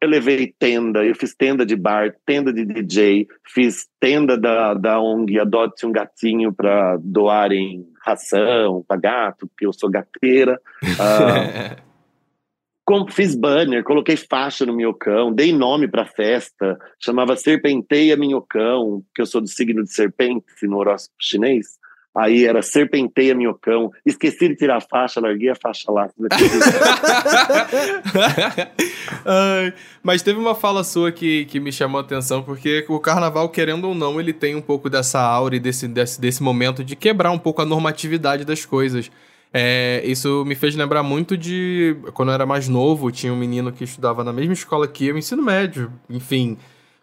Speaker 3: Eu levei tenda, eu fiz tenda de bar, tenda de DJ, fiz tenda da, da ONG Adote um Gatinho para doarem ração para gato, porque eu sou gateira. <laughs> Uh, fiz banner, coloquei faixa no minhocão, dei nome para festa, chamava Serpenteia Minhocão, que eu sou do signo de serpente no horóscopo chinês. Aí era Serpenteia Minhocão. Esqueci de tirar a faixa, larguei a faixa lá. <laughs> <laughs>
Speaker 1: mas teve uma fala sua que, que me chamou a atenção, porque o carnaval, querendo ou não, ele tem um pouco dessa aura e desse, desse, desse momento de quebrar um pouco a normatividade das coisas. É, isso me fez lembrar muito de quando eu era mais novo, tinha um menino que estudava na mesma escola que eu, ensino médio, enfim,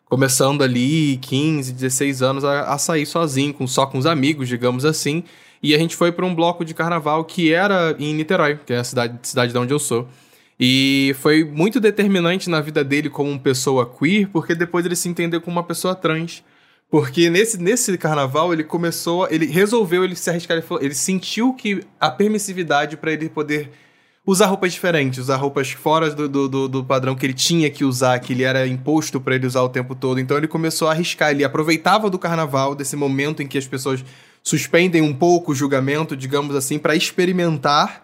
Speaker 1: começando ali 15, 16 anos a, a sair sozinho, com, só com os amigos, digamos assim. E a gente foi para um bloco de carnaval que era em Niterói, que é a cidade, cidade de onde eu sou. E foi muito determinante na vida dele como pessoa queer, porque depois ele se entendeu como uma pessoa trans. Porque nesse, nesse carnaval ele começou, ele resolveu ele se arriscar, ele, ele sentiu que a permissividade para ele poder usar roupas diferentes, usar roupas fora do, do, do, padrão que ele tinha que usar, que ele era imposto para ele usar o tempo todo. Então ele começou a arriscar, ele aproveitava do carnaval, desse momento em que as pessoas suspendem um pouco o julgamento, digamos assim, para experimentar,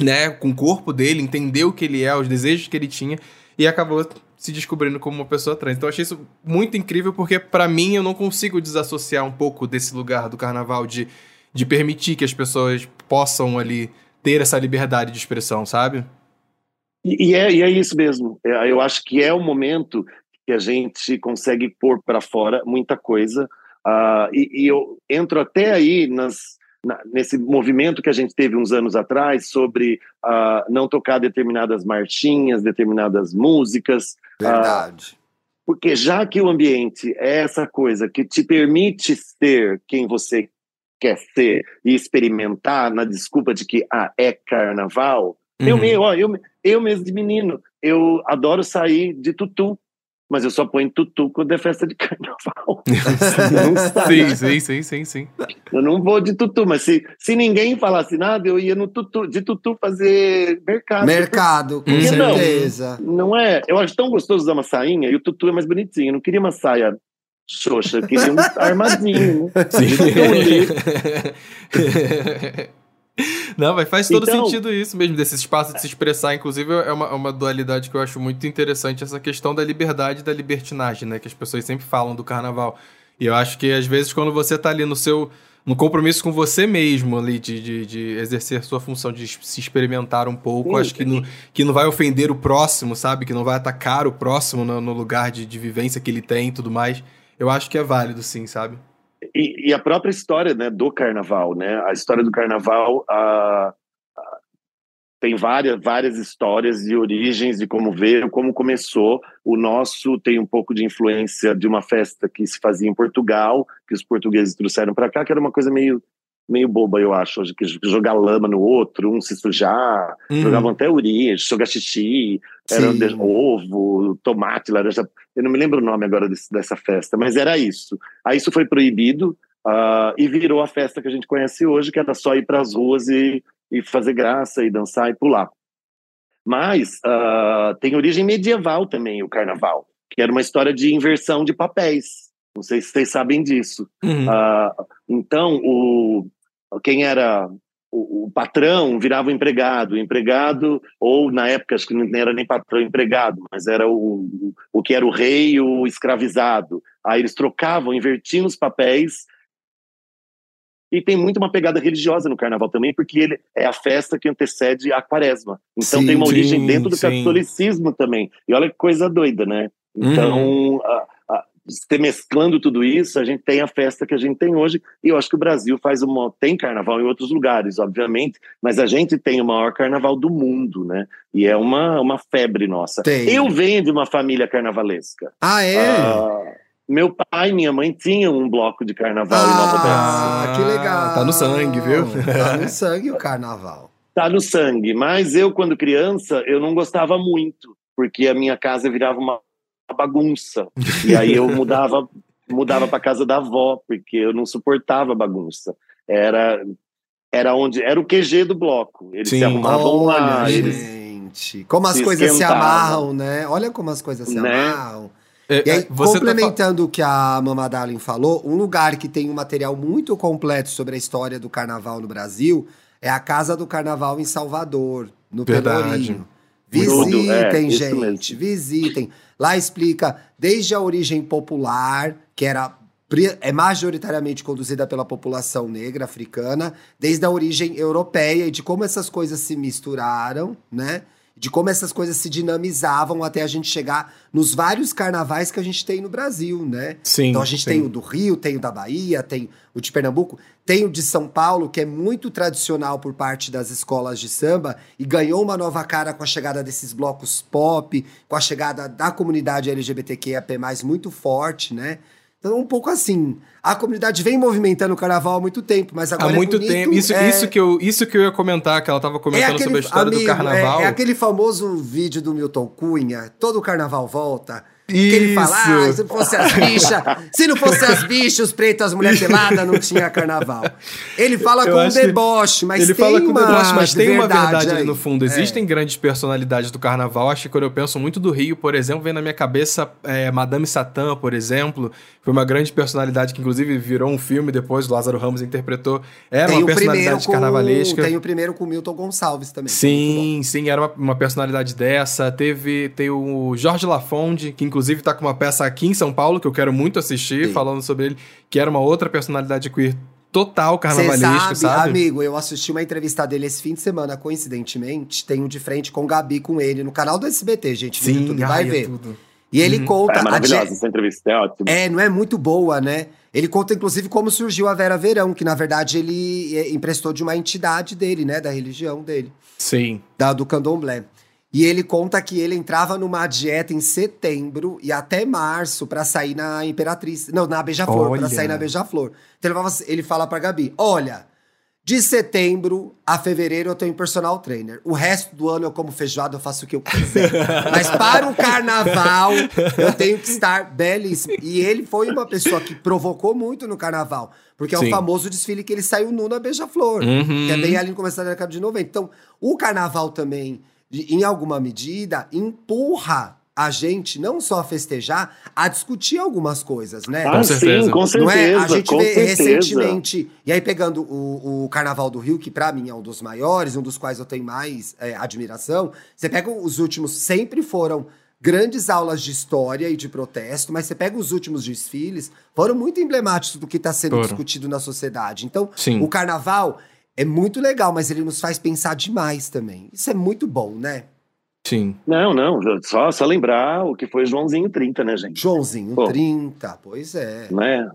Speaker 1: né, com o corpo dele, entender o que ele é, os desejos que ele tinha e acabou se descobrindo como uma pessoa trans. Então achei isso muito incrível porque para mim eu não consigo desassociar um pouco desse lugar do carnaval de, de permitir que as pessoas possam ali ter essa liberdade de expressão, sabe?
Speaker 3: E, e é, e é isso mesmo. É, eu acho que é o momento que a gente consegue pôr para fora muita coisa. Uh, e, e, eu entro até aí nas, na, nesse movimento que a gente teve uns anos atrás sobre uh, não tocar determinadas marchinhas, determinadas músicas.
Speaker 2: Ah, Verdade. Uh,
Speaker 3: porque já que o ambiente é essa coisa que te permite ser quem você quer ser e experimentar na desculpa de que ah, é carnaval, uhum. eu, ó, eu, eu mesmo de menino, eu adoro sair de tutu mas eu só ponho tutu quando é festa de <laughs> carnaval.
Speaker 1: sim, sim, sim, sim, sim.
Speaker 3: Eu não vou de tutu, mas se, se ninguém falasse nada, eu ia no tutu, de tutu fazer mercado.
Speaker 2: Mercado, com certeza.
Speaker 3: Não, não é? Eu acho tão gostoso usar uma sainha e o tutu é mais bonitinho. Eu não queria uma saia xoxa, eu queria um <laughs> armadinho. Né? Sim. <laughs>
Speaker 1: Não, mas faz todo
Speaker 3: Então-
Speaker 1: sentido isso mesmo, desse espaço de se expressar. Inclusive, é uma, é uma dualidade que eu acho muito interessante, essa questão da liberdade e da libertinagem, né? Que as pessoas sempre falam do carnaval. E eu acho que, às vezes, quando você tá ali no seu. No compromisso com você mesmo ali, de, de, de exercer sua função de se experimentar um pouco,
Speaker 3: Sim.
Speaker 1: acho que não, que não vai ofender o próximo, sabe? Que não vai atacar o próximo no, no lugar de, de vivência que ele tem e tudo mais. Eu acho que é válido, sim, sabe?
Speaker 3: E, e a própria história né, do carnaval, né? A história do carnaval ah, ah, tem várias, várias histórias de origens, de como veio, como começou. O nosso tem um pouco de influência de uma festa que se fazia em Portugal, que os portugueses trouxeram para cá, que era uma coisa meio meio boba, eu acho, hoje, que jogar lama no outro, um se sujar,
Speaker 1: Uhum.
Speaker 3: jogavam até urina, jogar xixi, era
Speaker 2: Sim.
Speaker 3: ovo, tomate, laranja. Eu não me lembro o nome agora desse- dessa festa, mas era isso. Aí isso foi proibido ah, e virou a festa que a gente conhece hoje, que era só ir para as ruas e, e fazer graça e dançar e pular. Mas ah, tem origem medieval também o carnaval, que era uma história de inversão de papéis. Não sei se vocês sabem disso.
Speaker 1: Uhum.
Speaker 3: Ah, então, o, quem era o, o patrão virava o empregado, o empregado, ou na época acho que não era nem patrão empregado, mas era o, o que era o rei, o escravizado. Aí eles trocavam, invertiam os papéis. E tem muito uma pegada religiosa no carnaval também, porque ele é a festa que antecede a quaresma. Então
Speaker 2: Sim,
Speaker 3: tem uma origem
Speaker 1: sim,
Speaker 3: dentro do
Speaker 1: sim.
Speaker 3: catolicismo também. E olha que coisa doida, né? Então, a- a- se mesclando tudo isso, a gente tem a festa que a gente tem hoje. E eu acho que o Brasil faz uma. Tem carnaval em outros lugares, obviamente, mas a gente tem o maior carnaval do mundo, né? E é uma, uma febre nossa.
Speaker 2: Tem.
Speaker 3: Eu venho de uma família carnavalesca.
Speaker 2: Ah, é?
Speaker 3: Ah, meu pai e minha mãe tinham um bloco de carnaval em Nova Odessa.
Speaker 2: Ah, que legal.
Speaker 1: Tá no sangue, viu?
Speaker 2: Tá no sangue o carnaval.
Speaker 3: Tá no sangue. Mas eu, quando criança, eu não gostava muito, porque a minha casa virava uma bagunça. E aí eu mudava mudava para casa da avó, porque eu não suportava bagunça. Era era onde era o QG do bloco. Eles
Speaker 1: Sim.
Speaker 3: se arrumavam lá,
Speaker 2: Olha,
Speaker 3: eles
Speaker 2: gente. Como as
Speaker 3: se
Speaker 2: coisas se amarram, né? Olha como as coisas se
Speaker 3: Né?
Speaker 2: amarram.
Speaker 1: É,
Speaker 2: E aí,
Speaker 1: é, tá
Speaker 2: complementando o que a Mama Darling falou, um lugar que tem um material muito completo sobre a história do carnaval no Brasil é a Casa do Carnaval em Salvador, no
Speaker 1: Verdade.
Speaker 2: Pelourinho. Visitem,
Speaker 3: é,
Speaker 2: gente, visitem. Lá explica desde a origem popular, que era é majoritariamente conduzida pela população negra africana, desde a origem europeia e de como essas coisas se misturaram, né? De como essas coisas se dinamizavam até a gente chegar nos vários carnavais que a gente tem no Brasil, né?
Speaker 1: Sim,
Speaker 2: Então a gente
Speaker 1: sim.
Speaker 2: tem o do Rio, tem o da Bahia, tem o de Pernambuco, tem o de São Paulo, que é muito tradicional por parte das escolas de samba e ganhou uma nova cara com a chegada desses blocos pop, com a chegada da comunidade LGBTQIAP+, muito forte, né? Então, um pouco assim, a comunidade vem movimentando o carnaval há muito tempo, mas agora
Speaker 1: Há
Speaker 2: é
Speaker 1: muito
Speaker 2: bonito,
Speaker 1: tempo. Isso,
Speaker 2: é-
Speaker 1: isso, que eu, isso que eu ia comentar, que ela tava comentando sobre a história do
Speaker 2: amigo,
Speaker 1: carnaval.
Speaker 2: É, é aquele famoso vídeo do Milton Cunha, todo carnaval volta. Que ele fala,
Speaker 1: Isso.
Speaker 2: ah, se não fosse as bichas, <laughs> se não fosse as bichas, os pretos, as mulheres peladas, não tinha carnaval. Ele fala
Speaker 1: Eu
Speaker 2: com um deboche, mas
Speaker 1: ele
Speaker 2: tem
Speaker 1: fala com
Speaker 2: uma
Speaker 1: deboche, mas tem uma verdade ali no fundo.
Speaker 2: É.
Speaker 1: Existem grandes personalidades do carnaval. Acho que quando eu penso muito do Rio, por exemplo, vem na minha cabeça é, Madame Satã, por exemplo. Foi uma grande personalidade que, inclusive, virou um filme depois. O Lázaro Ramos interpretou. Era
Speaker 2: Tem
Speaker 1: uma personalidade
Speaker 2: com,
Speaker 1: carnavalesca.
Speaker 2: Tem o primeiro com Milton Gonçalves também.
Speaker 1: Sim, sim, era uma, uma personalidade dessa. Teve tem o Jorge Lafonde, que inclusive tá com uma peça aqui em São Paulo, que eu quero muito assistir,
Speaker 2: Sim.
Speaker 1: falando sobre ele, que era uma outra personalidade queer total
Speaker 2: Você
Speaker 1: carnavalesco,
Speaker 2: sabe,
Speaker 1: sabe?
Speaker 2: amigo, eu assisti uma entrevista dele esse fim de semana, coincidentemente, tem um de frente com o Gabi com ele no canal do SBT, gente,
Speaker 1: Sim,
Speaker 2: YouTube,
Speaker 1: ai,
Speaker 2: vai
Speaker 1: é
Speaker 2: ver.
Speaker 1: tudo.
Speaker 2: E ele
Speaker 1: Uhum.
Speaker 2: conta
Speaker 3: é
Speaker 2: a
Speaker 3: maravilhosa essa entrevista, é ótimo.
Speaker 2: É, não é muito boa, né? Ele conta, inclusive, como surgiu a Vera Verão, que na verdade ele é, emprestou de uma entidade dele, né? Da religião dele,
Speaker 1: Sim.
Speaker 2: da, do candomblé. E ele conta que ele entrava numa dieta em setembro e até março pra sair na Imperatriz. Não, na Beija-Flor, pra
Speaker 1: Olha.
Speaker 2: sair na Beija-Flor. Então ele, falava- ele fala pra Gabi: olha. De setembro a fevereiro eu tenho personal trainer. O resto do ano eu como feijoada, eu faço o que eu quiser. Mas para o carnaval, eu tenho que estar belíssimo. E ele foi uma pessoa que provocou muito no carnaval. Porque é
Speaker 1: Sim.
Speaker 2: o famoso desfile que ele saiu nu na Beija-Flor.
Speaker 1: Uhum.
Speaker 2: Que é bem ali no começo da década de 90. Então, o carnaval também, em alguma medida, empurra a gente não só a festejar, a discutir algumas coisas, né?
Speaker 3: Ah, sim, com certeza.
Speaker 2: Não é? A gente
Speaker 3: com
Speaker 2: vê
Speaker 3: certeza.
Speaker 2: recentemente. E aí, pegando o, o Carnaval do Rio, que pra mim é um dos maiores, um dos quais eu tenho mais é, admiração. Você pega os últimos, sempre foram grandes aulas de história e de protesto, mas você pega os últimos desfiles, foram muito emblemáticos do que está sendo
Speaker 1: Foram.
Speaker 2: discutido na sociedade. Então,
Speaker 1: Sim.
Speaker 2: o carnaval é muito legal, mas ele nos faz pensar demais também. Isso é muito bom, né?
Speaker 1: Sim.
Speaker 3: Não, não, só, só lembrar o que foi Joãozinho 30, né, gente?
Speaker 2: Joãozinho,
Speaker 3: Pô.
Speaker 2: 30, pois é.
Speaker 3: né?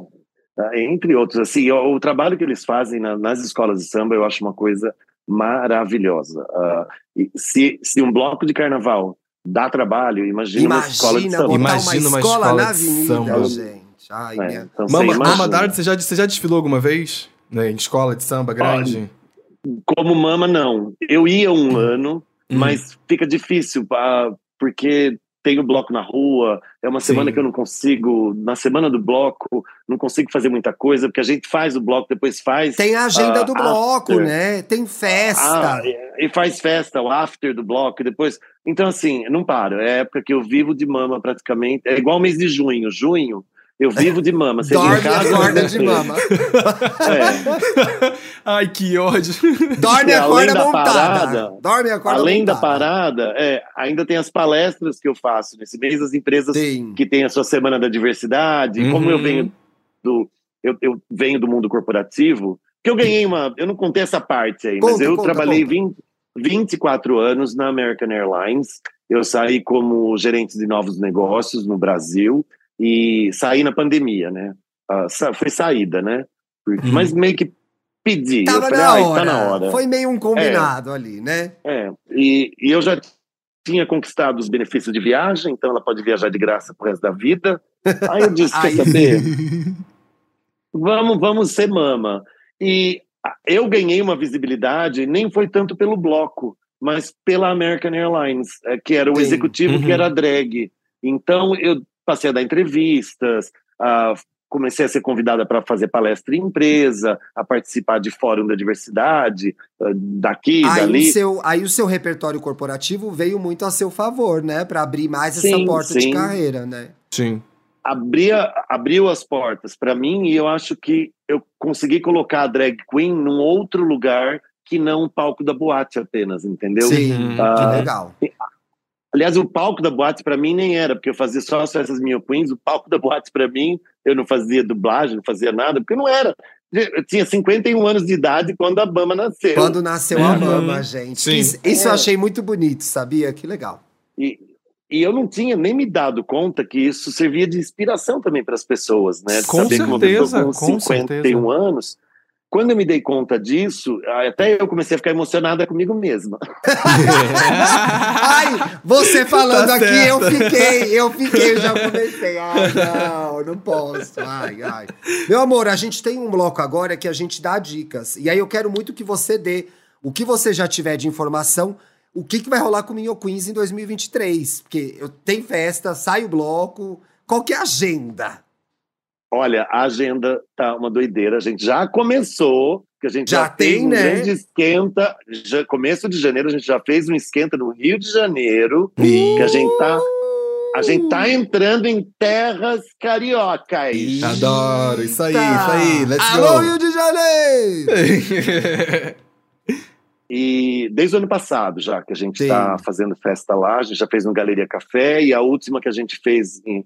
Speaker 3: Entre outros, assim, o, o trabalho que eles fazem na- nas escolas de samba eu acho uma coisa maravilhosa. Ah, e se, se um bloco de carnaval dá trabalho, imagina, uma escola de
Speaker 2: Imagina
Speaker 3: samba.
Speaker 1: Imagina
Speaker 2: uma
Speaker 1: uma
Speaker 2: escola,
Speaker 1: escola
Speaker 2: na
Speaker 1: de
Speaker 2: avenida,
Speaker 1: samba.
Speaker 2: gente. Ai,
Speaker 3: É,
Speaker 2: minha...
Speaker 3: então,
Speaker 1: Mama,
Speaker 3: imagina.
Speaker 1: Mama Dardo, você já, você já desfilou alguma vez? Né, em escola de samba grande?
Speaker 3: Como mama, não. Eu ia um ano,
Speaker 1: Hum.
Speaker 3: mas fica difícil, ah, porque tem o bloco na rua, é uma semana
Speaker 1: Sim.
Speaker 3: que eu não consigo, na semana do bloco, não consigo fazer muita coisa, porque a gente faz o bloco, depois faz.
Speaker 2: Tem a agenda
Speaker 3: Ah,
Speaker 2: do bloco,
Speaker 3: after.
Speaker 2: né? Tem festa.
Speaker 3: Ah, e e faz festa, o after do bloco, depois. Então, assim, não paro. É a época que eu vivo de mama praticamente. É igual o mês de junho. Junho, eu vivo de mama. Seja
Speaker 2: Dorme
Speaker 3: casa,
Speaker 2: acorda de mama.
Speaker 3: É.
Speaker 1: Ai, que ódio.
Speaker 2: Dorme e acorda
Speaker 3: da
Speaker 2: montada.
Speaker 3: parada-
Speaker 2: Dorme e acorda
Speaker 3: Além da
Speaker 2: montada.
Speaker 3: parada, é, ainda tem as palestras que eu faço nesse mês, as empresas
Speaker 2: Tem.
Speaker 3: que têm a sua semana da diversidade.
Speaker 1: Uhum.
Speaker 3: Como eu venho do. Eu, eu venho do mundo corporativo, que eu ganhei uma. Eu não contei essa parte aí, mas
Speaker 2: Conta,
Speaker 3: eu
Speaker 2: conta,
Speaker 3: trabalhei
Speaker 2: conta.
Speaker 3: 20, 24 anos na American Airlines. Eu saí como gerente de novos negócios no Brasil e saí na pandemia, né? Sa- foi saída, né? Porque-
Speaker 1: Uhum.
Speaker 3: Mas meio que pedi.
Speaker 2: Tava
Speaker 3: eu falei,
Speaker 2: na
Speaker 3: "Ai,
Speaker 2: hora.
Speaker 3: tá na hora.
Speaker 2: Foi meio um combinado ali, né?
Speaker 3: É, e, e eu já tinha conquistado os benefícios de viagem, então ela pode viajar de graça pro resto da vida. Aí eu disse, <laughs> quer saber? <laughs> Vamos, vamos ser mama. E eu ganhei uma visibilidade, nem foi tanto pelo bloco, mas pela American Airlines, eh, que era o
Speaker 2: Sim.
Speaker 3: executivo
Speaker 1: Uhum.
Speaker 3: que era drag. Então eu passei a dar entrevistas, ah, comecei a ser convidada para fazer palestra em empresa, a participar de fórum da diversidade, ah, daqui,
Speaker 2: Aí
Speaker 3: dali.
Speaker 2: o, seu, aí o seu repertório corporativo veio muito a seu favor, né? Pra abrir mais essa
Speaker 3: Sim,
Speaker 2: porta de
Speaker 3: sim.
Speaker 2: carreira, né?
Speaker 1: Sim.
Speaker 3: abria, abriu as portas para mim e eu acho que eu consegui colocar a drag queen num outro lugar que não o palco da boate apenas, entendeu?
Speaker 2: Sim,
Speaker 1: Uhum.
Speaker 2: que
Speaker 3: Ah,
Speaker 2: legal.
Speaker 3: Aliás, o palco da boate para mim nem era, porque eu fazia só as festas Minha Queens, o palco da boate para mim, eu não fazia dublagem, não fazia nada, porque não era. Eu tinha 51 anos de idade quando a Bama nasceu.
Speaker 2: Quando nasceu a
Speaker 1: Uhum.
Speaker 2: mama, gente.
Speaker 1: Sim.
Speaker 2: Isso, isso eu
Speaker 3: É.
Speaker 2: achei muito bonito, sabia? Que legal.
Speaker 3: E, e eu não tinha nem me dado conta que isso servia de inspiração também para as pessoas, né? De
Speaker 1: Com
Speaker 3: saber que uma pessoa
Speaker 1: certeza,
Speaker 3: com
Speaker 1: com
Speaker 3: 51 anos. Quando eu me dei conta disso, até eu comecei a ficar emocionada comigo mesma. <laughs>
Speaker 2: Ai, você falando
Speaker 1: Tá
Speaker 2: aqui, eu
Speaker 1: certa.
Speaker 2: fiquei, eu fiquei, já comecei. Ai, não, não posso. Ai, ai. Meu amor, a gente tem um bloco agora que a gente dá dicas. E aí eu quero muito que você dê o que você já tiver de informação, o que, que vai rolar com o Minho Queens em 2023. Porque eu, tem festa, sai o bloco. Qual que é a agenda?
Speaker 3: Olha, a agenda tá uma doideira. A gente já começou, que a gente
Speaker 2: Já
Speaker 3: já, fez
Speaker 2: tem,
Speaker 3: um
Speaker 2: né?
Speaker 3: grande esquenta. Já, começo de janeiro, a gente já fez um esquenta no Rio de Janeiro. Que a gente tá, a gente tá entrando em terras cariocas.
Speaker 1: Adoro, isso aí,
Speaker 2: Eita!
Speaker 1: isso aí, let's
Speaker 2: Alô,
Speaker 1: go.
Speaker 2: Rio de Janeiro! <laughs>
Speaker 3: E desde o ano passado, já que a gente está fazendo festa lá, a gente já fez no Galeria Café e a última que a gente fez em-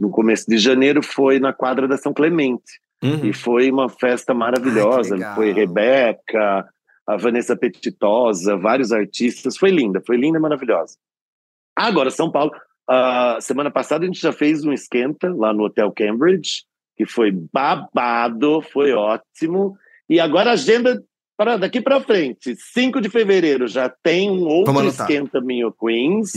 Speaker 3: no começo de janeiro foi na quadra da São Clemente.
Speaker 1: Uhum.
Speaker 3: E foi uma festa maravilhosa.
Speaker 2: Ai,
Speaker 3: foi Rebeca, a Vanessa Petitosa, vários artistas. Foi linda, foi linda e maravilhosa. Agora, São Paulo. ah, semana passada a gente já fez um esquenta lá no Hotel Cambridge, que foi babado, foi ótimo. E agora a agenda para daqui para frente, 5 de fevereiro, já tem um outro esquenta Minho Queens.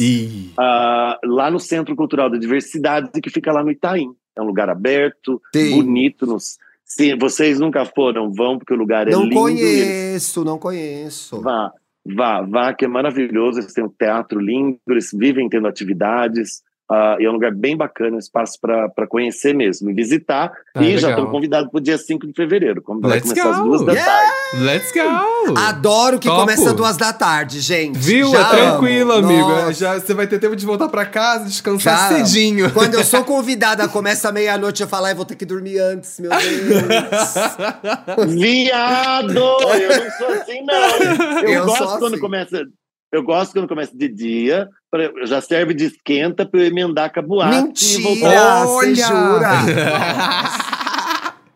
Speaker 3: Ah, lá no Centro Cultural da Diversidade, que fica lá no Itaim. É um lugar aberto,
Speaker 2: Sim.
Speaker 3: bonito. Nos... Se vocês nunca foram, vão, porque o lugar é
Speaker 2: Não
Speaker 3: lindo. eles-
Speaker 2: conheço, não conheço.
Speaker 3: Vá, vá, vá, que é maravilhoso. Eles têm um teatro lindo, eles vivem tendo atividades. Uh, e é um lugar bem bacana, um espaço para conhecer mesmo, e visitar.
Speaker 1: Ah,
Speaker 3: e já
Speaker 1: legal.
Speaker 3: estão convidados para o dia 5 de fevereiro, como vai
Speaker 1: Let's
Speaker 3: começar às
Speaker 1: go!
Speaker 3: duas da
Speaker 2: Yeah!
Speaker 3: tarde.
Speaker 1: Let's go!
Speaker 2: Adoro que
Speaker 1: Topo.
Speaker 2: começa duas da tarde, gente.
Speaker 1: Viu?
Speaker 2: Já
Speaker 1: é tranquilo,
Speaker 2: amo.
Speaker 1: amigo.
Speaker 2: Nossa.
Speaker 1: Já, você vai ter tempo de voltar pra casa, descansar
Speaker 2: Já.
Speaker 1: cedinho.
Speaker 2: Quando eu sou <laughs> convidada, começa meia-noite, eu falo, ai, vou ter que dormir antes, meu <laughs> Deus.
Speaker 3: Viado! Eu não sou assim, não. <laughs> Eu,
Speaker 2: Eu
Speaker 3: gosto quando
Speaker 2: assim.
Speaker 3: começa. Eu gosto quando começa de dia, pra- já serve de esquenta para eu emendar com a boate
Speaker 2: Mentira,
Speaker 1: Olha!
Speaker 2: jura?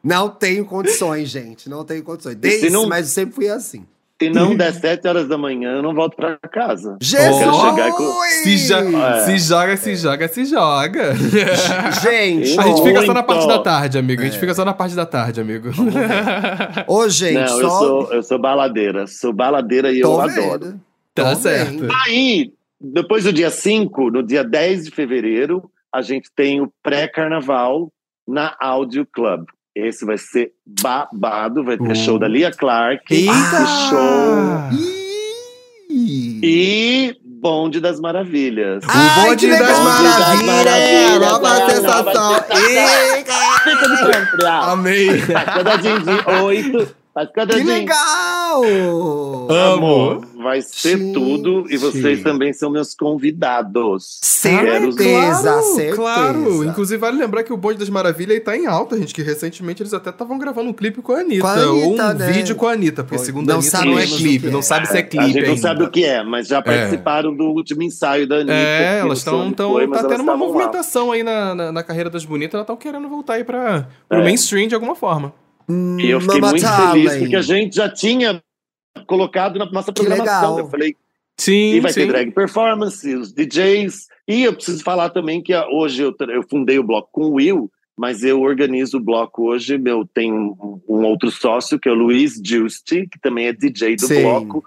Speaker 2: Não tenho condições, gente. Não tenho condições. Desde,
Speaker 3: não-
Speaker 2: mas eu sempre fui assim.
Speaker 3: Se não der sete horas da manhã, eu não volto para casa.
Speaker 2: Jesus!
Speaker 3: com-
Speaker 1: Se, jo-
Speaker 3: É.
Speaker 1: se joga, se joga, se joga.
Speaker 2: Gente,
Speaker 1: A gente fica só na parte da tarde, amigo. A gente fica só na parte da tarde, amigo.
Speaker 2: Ô, gente,
Speaker 3: não,
Speaker 2: só...
Speaker 3: eu sou, eu sou baladeira. Sou baladeira e
Speaker 2: Tô
Speaker 3: eu
Speaker 2: vendo.
Speaker 3: adoro.
Speaker 1: Tá
Speaker 2: Tô
Speaker 1: certo.
Speaker 2: vendo.
Speaker 3: Aí, depois do dia 5, no dia 10 de fevereiro, a gente tem o pré-carnaval na Audio Club. Esse vai ser babado, vai ter
Speaker 1: Uh.
Speaker 3: show da Lia Clark.
Speaker 1: Eita!
Speaker 3: show.
Speaker 2: Ih!
Speaker 3: E Bonde das Maravilhas.
Speaker 2: Ai,
Speaker 1: O bonde das
Speaker 3: das
Speaker 1: maravilhas.
Speaker 3: Maravilhas,
Speaker 1: Nova
Speaker 3: é,
Speaker 1: sensação.
Speaker 3: Fica no sempre.
Speaker 1: Amei.
Speaker 3: Faz quadradinho de oito. Faz
Speaker 2: Que
Speaker 3: quadradinho.
Speaker 2: legal!
Speaker 3: Amor, vai ser
Speaker 2: Gente.
Speaker 3: tudo e vocês também são meus convidados.
Speaker 2: Certeza,
Speaker 1: claro,
Speaker 2: certeza.
Speaker 1: claro. Inclusive, vale lembrar que o Bonde das Maravilhas aí tá em alta, gente. Que recentemente eles até estavam gravando um clipe com a Anitta.
Speaker 2: Com a Anitta,
Speaker 1: ou um
Speaker 2: né?
Speaker 1: vídeo com a Anitta. Porque segundo
Speaker 2: Não
Speaker 1: a Anitta não é
Speaker 3: o
Speaker 1: clipe.
Speaker 2: que
Speaker 1: Não
Speaker 2: é.
Speaker 1: sabe se é clipe
Speaker 3: a gente não
Speaker 1: ainda.
Speaker 3: sabe o que é, mas já participaram do último ensaio da Anitta.
Speaker 1: É, elas
Speaker 3: não
Speaker 1: estão.
Speaker 3: mas
Speaker 1: Tá tendo uma
Speaker 3: estavam lá.
Speaker 1: movimentação aí na, na, na carreira das bonitas. Elas estão querendo voltar aí pra, pro
Speaker 3: É.
Speaker 1: mainstream de alguma forma.
Speaker 3: E eu fiquei
Speaker 2: Mama
Speaker 3: muito
Speaker 2: Talent.
Speaker 3: feliz porque a gente já tinha colocado na nossa programação. Eu falei,
Speaker 1: Sim,
Speaker 3: e vai
Speaker 1: sim.
Speaker 3: ter drag performance, os DJs. E eu preciso falar também que hoje eu, eu fundei o bloco com o Will, mas eu organizo o bloco hoje. Meu, tem um, um outro sócio, que é o Luiz Giusti, que também é DJ do
Speaker 2: Sim.
Speaker 3: bloco.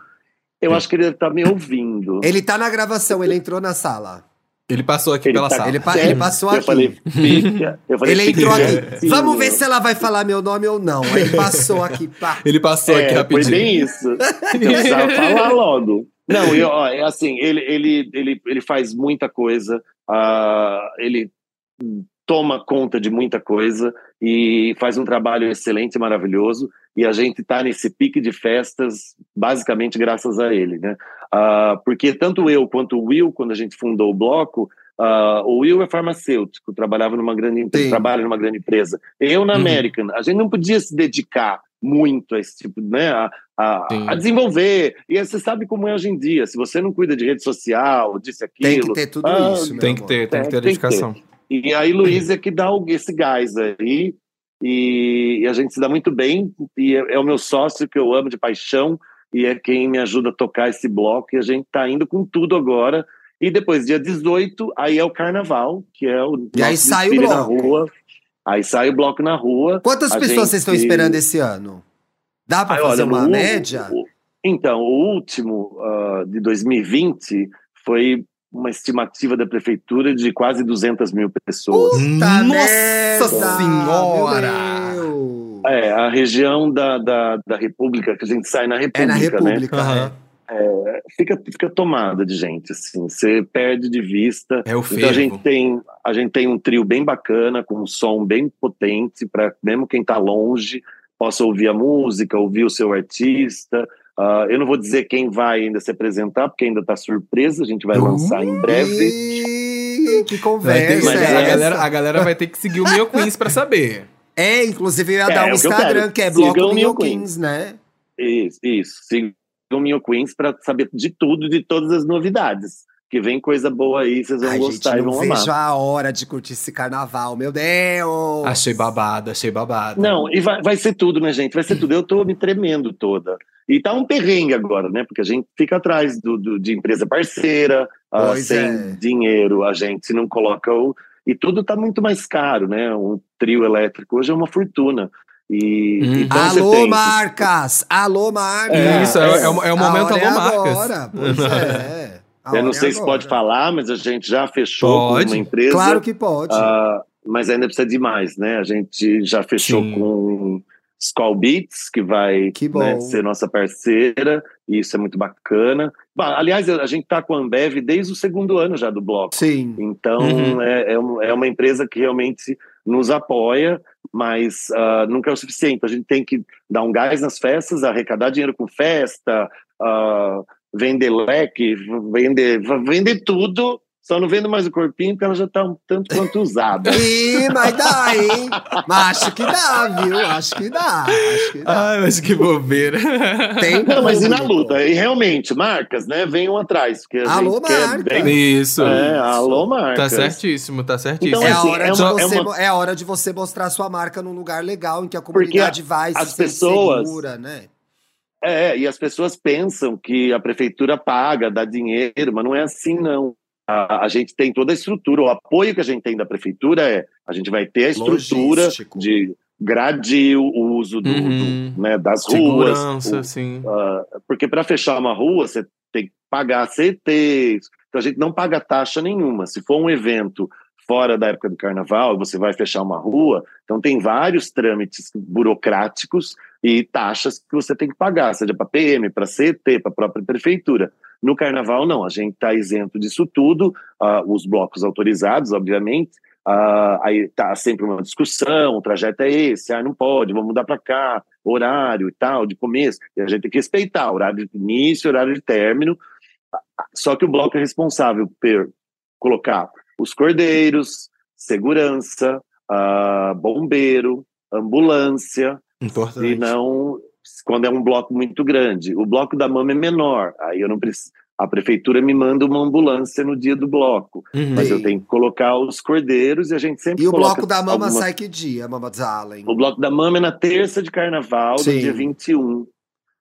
Speaker 3: Eu acho que ele tá me ouvindo.
Speaker 2: Ele tá na gravação, ele entrou na sala.
Speaker 1: Ele passou aqui
Speaker 3: Ele
Speaker 1: pela
Speaker 3: tá-
Speaker 1: sala.
Speaker 2: Ele, pa- ele passou
Speaker 3: eu
Speaker 2: aqui.
Speaker 3: falei, fica. Eu falei,
Speaker 2: Ele entrou aqui. Vamos ver se ela vai falar meu nome ou não. Aí ele passou aqui. Pá. <laughs>
Speaker 1: Ele passou aqui
Speaker 3: É, foi
Speaker 1: rapidinho.
Speaker 3: bem isso. Eu precisava falar logo. Não, eu, ó, é assim, ele, ele, ele, ele faz muita coisa, ah, ele toma conta de muita coisa e faz um trabalho excelente e maravilhoso. E a gente está nesse pique de festas, basicamente graças a ele, né? Ah, porque tanto eu quanto o Will, quando a gente fundou o bloco, ah, o Will é farmacêutico, trabalhava numa grande empresa, trabalha numa grande empresa. Eu na
Speaker 1: Uhum.
Speaker 3: American, a gente não podia se dedicar muito a esse tipo, né? A, a, a desenvolver. E aí você sabe como é hoje em dia. Se você não cuida de rede social, disso aquilo.
Speaker 2: Tem que ter tudo
Speaker 3: Ah,
Speaker 2: isso, meu
Speaker 1: Tem que ter, tem que ter
Speaker 3: É, tem que ter.
Speaker 1: dedicação.
Speaker 3: E aí Luiz é que dá esse gás aí. E, e a gente se dá muito bem. E é, é o meu sócio que eu amo de paixão. E é quem me ajuda a tocar esse bloco. E a gente tá indo com tudo agora. E depois, dia 18, aí é o carnaval, que é o
Speaker 2: E aí sai o
Speaker 3: desfile na
Speaker 2: bloco.
Speaker 3: rua. Aí sai o bloco na rua.
Speaker 2: Quantas
Speaker 3: A
Speaker 2: pessoas vocês estão
Speaker 3: gente-
Speaker 2: esperando esse ano? Dá
Speaker 3: Aí,
Speaker 2: fazer
Speaker 3: olha,
Speaker 2: uma
Speaker 3: no-
Speaker 2: média?
Speaker 3: o- Então, o último ah, de 2020 foi uma estimativa da prefeitura de quase 200 mil pessoas.
Speaker 2: Puta
Speaker 1: Nossa
Speaker 2: merda,
Speaker 1: Senhora!
Speaker 2: meu Deus.
Speaker 3: É, a região da, da, da República, que a gente sai na República,
Speaker 2: É na
Speaker 3: né?
Speaker 2: República.
Speaker 1: Aham.
Speaker 3: Fica, fica tomada de gente, assim, você perde de vista.
Speaker 1: É o
Speaker 3: Então a gente
Speaker 1: fervo.
Speaker 3: tem a gente tem um trio bem bacana, com um som bem potente, para mesmo quem está longe possa ouvir a música, ouvir o seu artista. Ah, eu não vou dizer quem vai ainda se apresentar, porque ainda está surpresa, a gente vai lançar em breve.
Speaker 2: Que
Speaker 1: ter-
Speaker 2: conversa
Speaker 3: Mas
Speaker 2: é
Speaker 1: a,
Speaker 3: é-
Speaker 1: galera, a galera vai ter que seguir o Mio Queens pra saber.
Speaker 2: É, inclusive eu ia
Speaker 3: É,
Speaker 2: dar
Speaker 3: é
Speaker 2: um
Speaker 3: que eu
Speaker 2: Instagram,
Speaker 3: quero.
Speaker 2: que é
Speaker 3: Sigam
Speaker 2: Bloco
Speaker 3: o
Speaker 2: Mil
Speaker 3: Mil Queens.
Speaker 2: Né?
Speaker 3: Isso, isso. Sigam o Mio Queens para saber de tudo, de todas as novidades. Que vem coisa boa aí, vocês vão
Speaker 2: Ai, gente,
Speaker 3: gostar e
Speaker 2: não
Speaker 3: vão
Speaker 2: vejo
Speaker 3: amar.
Speaker 2: a hora de curtir esse carnaval, meu Deus!
Speaker 1: Achei babado, achei babado.
Speaker 3: Não, e vai, vai ser tudo, né, gente? Vai ser tudo. Eu tô me tremendo toda. E tá um perrengue agora, né? Porque a gente fica atrás do, do- de empresa parceira,
Speaker 2: Pois
Speaker 3: sem
Speaker 2: é.
Speaker 3: dinheiro, a gente não coloca o. E tudo tá muito mais caro, né? Um trio elétrico hoje é uma fortuna. E
Speaker 1: Hum.
Speaker 3: então
Speaker 2: Alô,
Speaker 3: tem-
Speaker 2: marcas! Alô, marcas!
Speaker 3: É,
Speaker 1: Isso, é, é o- é o momento
Speaker 2: é
Speaker 1: alô marcas.
Speaker 2: agora, Pois é. <laughs>
Speaker 3: Eu não
Speaker 2: é
Speaker 3: sei se pode
Speaker 2: agora.
Speaker 3: falar, mas a gente já fechou
Speaker 1: Pode.
Speaker 3: com uma empresa.
Speaker 2: Claro que pode.
Speaker 3: Ah, mas ainda precisa de mais, né? A gente já fechou
Speaker 1: Sim.
Speaker 3: com Skull Beats, que vai
Speaker 2: Que
Speaker 3: né, ser nossa parceira, e isso é muito bacana. Bah, aliás, a gente está com a Ambev desde o segundo ano já do bloco.
Speaker 2: Sim.
Speaker 3: Então,
Speaker 1: Uhum.
Speaker 3: é, é, é uma empresa que realmente nos apoia, mas ah, nunca é o suficiente. A gente tem que dar um gás nas festas, arrecadar dinheiro com festa, ah, vender leque, vender, vender tudo. Só não vendo mais o corpinho porque ela já está um tanto quanto usada.
Speaker 2: Ih, mas dá, hein? Mas acho que dá, viu? Acho que dá. Acho que dá.
Speaker 1: Ai, mas que bobeira.
Speaker 2: Tem
Speaker 3: Não, mas e na luta? E realmente, marcas, né? Venham atrás. Porque a
Speaker 2: Alô, marca.
Speaker 3: bem-
Speaker 1: Isso.
Speaker 3: É, alô,
Speaker 1: Tá
Speaker 3: marcas.
Speaker 1: certíssimo, tá certíssimo.
Speaker 2: É,
Speaker 3: Então,
Speaker 2: a
Speaker 3: assim,
Speaker 2: hora
Speaker 3: é
Speaker 2: de
Speaker 3: uma-
Speaker 2: você,
Speaker 3: é uma-
Speaker 2: é a hora de você mostrar sua marca num lugar legal em que a
Speaker 3: Porque
Speaker 2: comunidade vai
Speaker 3: as
Speaker 2: se sentir
Speaker 3: pessoas-
Speaker 2: segura, né?
Speaker 3: É, e as pessoas pensam que a prefeitura paga, dá dinheiro, mas não é assim, não. A, a gente tem toda a estrutura, o apoio que a gente tem da prefeitura é a gente vai ter a estrutura
Speaker 2: Logístico.
Speaker 3: de gradil, o uso do,
Speaker 1: Uhum.
Speaker 3: do, né, das ruas.
Speaker 1: Segurança,
Speaker 3: o-
Speaker 1: sim.
Speaker 3: ah, porque para fechar uma rua, você tem que pagar CTs. Então a gente não paga taxa nenhuma. Se for um evento fora da época do carnaval, você vai fechar uma rua, então tem vários trâmites burocráticos e taxas que você tem que pagar, seja para PM, para CT, para a própria prefeitura. No carnaval, não, a gente está isento disso tudo, ah, os blocos autorizados, obviamente. ah, aí tá sempre uma discussão, o trajeto é esse, ah, não pode, vamos mudar para cá, horário e tal, de começo. E a gente tem que respeitar horário de início, horário de término. Só que o bloco é responsável por colocar os cordeiros, segurança, ah, bombeiro, ambulância,
Speaker 1: Importante.
Speaker 3: e não quando é um bloco muito grande. O bloco da mama é menor, aí eu não preciso. A prefeitura me manda uma ambulância no dia do bloco,
Speaker 1: Uhum.
Speaker 3: mas eu tenho que colocar os cordeiros e a gente sempre
Speaker 2: E o bloco da mama
Speaker 3: alguma-
Speaker 2: sai que dia, Mama Zalen?
Speaker 3: O bloco da mama é na terça de carnaval,
Speaker 2: Sim.
Speaker 3: do dia 21.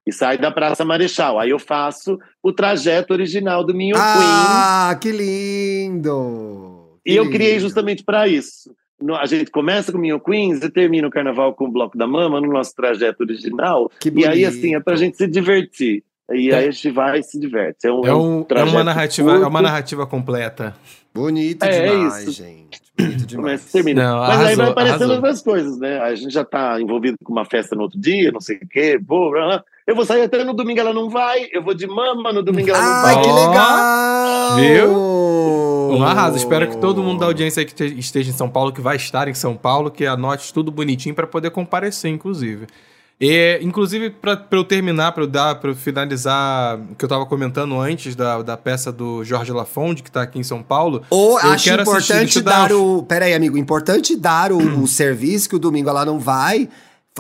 Speaker 3: E sai da Praça Marechal. Aí eu faço o trajeto original do Minho Queen.
Speaker 2: Ah, que lindo!
Speaker 3: E
Speaker 2: Que
Speaker 3: eu criei
Speaker 2: lindo.
Speaker 3: justamente para isso. No- A gente começa com o Minho Queens e termina o carnaval com o Bloco da Mama no nosso trajeto original.
Speaker 2: Que
Speaker 3: E aí, assim, é pra gente se divertir. E aí a gente vai e se diverte. É, um,
Speaker 1: É, um- é uma narrativa, é uma
Speaker 3: curto,
Speaker 1: narrativa completa.
Speaker 2: Bonito
Speaker 3: É,
Speaker 2: demais,
Speaker 3: isso.
Speaker 2: gente. Bonito demais.
Speaker 3: Mas termina.
Speaker 1: Não,
Speaker 3: Mas aí
Speaker 1: arrasou,
Speaker 3: vai aparecendo
Speaker 1: arrasou.
Speaker 3: outras coisas, né? A gente já tá envolvido com uma festa no outro dia, não sei o quê. Vou, blá, blá. eu vou sair até no domingo, ela não vai. Eu vou de mama, no domingo ela não
Speaker 2: Ai,
Speaker 3: vai.
Speaker 2: que
Speaker 1: Ó,
Speaker 2: legal!
Speaker 1: viu? Um arraso. Espero que todo mundo da audiência aí que te- esteja em São Paulo, que vai estar em São Paulo, que anote tudo bonitinho para poder comparecer, inclusive. E, inclusive, para eu terminar, para eu dar, para finalizar o que eu tava comentando antes da, da peça do Jorge Lafonde, que tá aqui em São Paulo.
Speaker 2: Ou
Speaker 1: Eu
Speaker 2: acho
Speaker 1: quero assistir,
Speaker 2: importante
Speaker 1: eu dar
Speaker 2: dar
Speaker 1: um-
Speaker 2: o. Pera aí, amigo. Importante dar o, o <clears throat> serviço que o domingo ela não vai.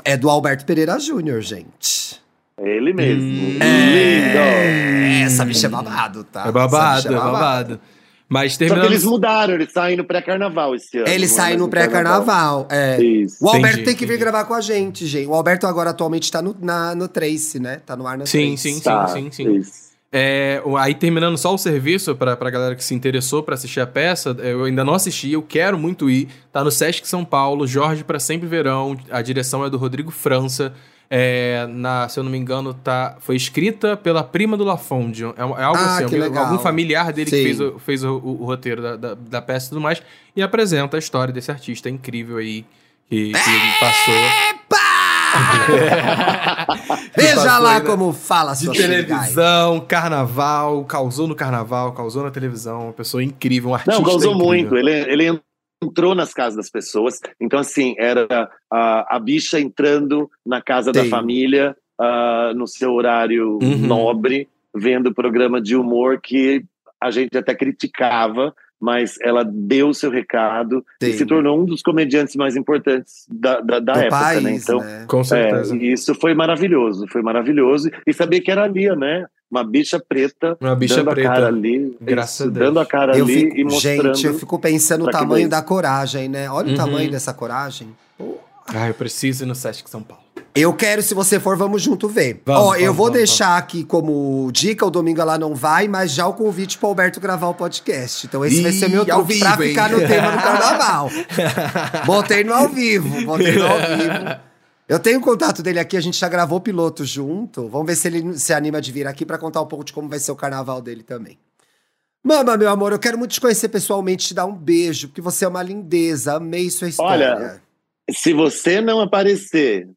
Speaker 2: É do Alberto Pereira Júnior, gente.
Speaker 3: Ele mesmo.
Speaker 1: Hum.
Speaker 3: Lindo.
Speaker 2: É, essa bicha é babado, tá?
Speaker 1: é babado,
Speaker 2: bicha
Speaker 1: é babado. Mas
Speaker 3: Só que
Speaker 1: terminando.
Speaker 3: eles mudaram, eles saem no pré-carnaval esse ano.
Speaker 2: Ele
Speaker 3: não é
Speaker 2: sai
Speaker 3: mais
Speaker 2: no pré-carnaval. É.
Speaker 3: Isso.
Speaker 2: O Alberto
Speaker 1: Entendi,
Speaker 2: tem que vir
Speaker 1: entendi.
Speaker 2: gravar com a gente, gente. O Alberto agora atualmente tá no, na, no Trace, né? Tá no ar na
Speaker 1: Sim,
Speaker 2: Trace.
Speaker 1: sim,
Speaker 3: Tá,
Speaker 1: sim, sim.
Speaker 3: isso.
Speaker 1: É, aí terminando só o serviço pra, pra galera que se interessou pra assistir a peça, eu ainda não assisti, eu quero muito ir. Tá no Sesc São Paulo, Jorge pra Sempre Verão, a direção é do Rodrigo França. É, na, se eu não me engano, tá, foi escrita pela prima do Lafonde. É, é algo
Speaker 2: Ah,
Speaker 1: assim,
Speaker 2: que legal.
Speaker 1: algum familiar dele que
Speaker 2: Sim.
Speaker 1: fez, o, fez o, o- o roteiro da, da, da peça e tudo mais. E apresenta a história desse artista incrível aí que, que passou. <laughs>
Speaker 2: Veja lá
Speaker 1: né?
Speaker 2: como fala
Speaker 1: De
Speaker 2: sua
Speaker 1: televisão, carnaval, causou no carnaval, causou na televisão, uma pessoa incrível, um artista
Speaker 3: Não, causou
Speaker 1: incrível.
Speaker 3: muito. Ele, ele entrou nas casas das pessoas. Então, assim, era a, a bicha entrando na casa da família, ah, no seu horário
Speaker 1: Uhum.
Speaker 3: nobre, vendo programa de humor que a gente até criticava, mas ela deu o seu recado e se tornou um dos comediantes mais importantes da, da, da
Speaker 2: Do
Speaker 3: época,
Speaker 2: país,
Speaker 3: né? Então,
Speaker 2: né?
Speaker 1: Com certeza.
Speaker 3: é, isso foi maravilhoso, foi maravilhoso. E saber que era ali, né? Uma bicha preta,
Speaker 1: Uma bicha
Speaker 3: dando
Speaker 1: preta.
Speaker 3: a cara ali,
Speaker 1: Graças
Speaker 3: isso,
Speaker 1: a Deus.
Speaker 3: dando a cara
Speaker 2: Eu
Speaker 3: ali
Speaker 2: fico,
Speaker 3: e mostrando.
Speaker 2: gente, eu fico pensando o
Speaker 3: pra que
Speaker 2: tamanho da coragem, né? Olha
Speaker 1: Uhum.
Speaker 2: o tamanho dessa coragem. Pô.
Speaker 1: Ah, eu preciso ir no Sesc São Paulo.
Speaker 2: Eu quero, se você for, vamos junto ver.
Speaker 1: Vamos,
Speaker 2: Ó, eu
Speaker 1: vamos,
Speaker 2: vou
Speaker 1: vamos,
Speaker 2: deixar aqui como dica, o domingo ela não vai, mas já o convite pro Alberto gravar o podcast. Então esse vai ser meu
Speaker 1: Ih, ao
Speaker 2: truque pra
Speaker 1: vivo, hein?
Speaker 2: ficar no tema do carnaval. <laughs> botei no ao vivo, botei no ao vivo. <laughs> Eu tenho contato dele aqui, a gente já gravou piloto junto. Vamos ver se ele se anima de vir aqui pra contar um pouco de como vai ser o carnaval dele também. Mama, meu amor, eu quero muito te conhecer pessoalmente, te dar um beijo, porque você é uma lindeza, amei sua história.
Speaker 3: Olha, Se você não aparecer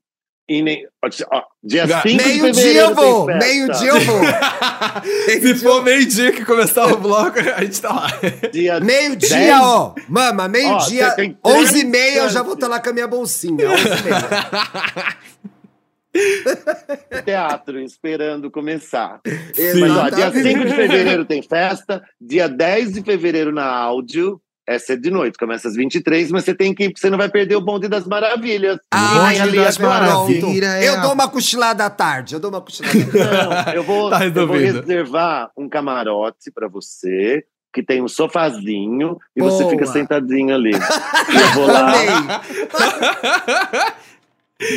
Speaker 3: E nem, ó, dia 5 de
Speaker 2: Meio
Speaker 3: fevereiro
Speaker 2: dia eu vou, meio dia eu vou.
Speaker 1: Se for meio-dia que começar o bloco, a gente tá lá.
Speaker 3: Dia
Speaker 2: Meio dia,
Speaker 3: 10.
Speaker 2: ó. Mama, meio
Speaker 3: Ó,
Speaker 2: dia,
Speaker 3: você tem três
Speaker 2: 11 e meia eu já vou estar lá com a minha bolsinha. 11 e meia. <laughs>
Speaker 3: teatro esperando começar.
Speaker 2: Exatamente.
Speaker 3: Mas ó, dia 5 de fevereiro tem festa, dia 10 de fevereiro na áudio. Essa é de noite, começa às 23, mas você tem que ir, porque você não vai perder o bonde das maravilhas.
Speaker 2: Ai,
Speaker 3: Vai ali
Speaker 1: das
Speaker 3: é
Speaker 1: maravilhas.
Speaker 2: Eu dou uma cochilada à tarde. Eu dou uma cochilada à tarde.
Speaker 3: Não, eu vou,
Speaker 1: Tá
Speaker 3: eu vou reservar um camarote pra você, que tem um sofazinho, e você
Speaker 2: Boa.
Speaker 3: fica sentadinho ali. <laughs> Eu vou lá. <laughs>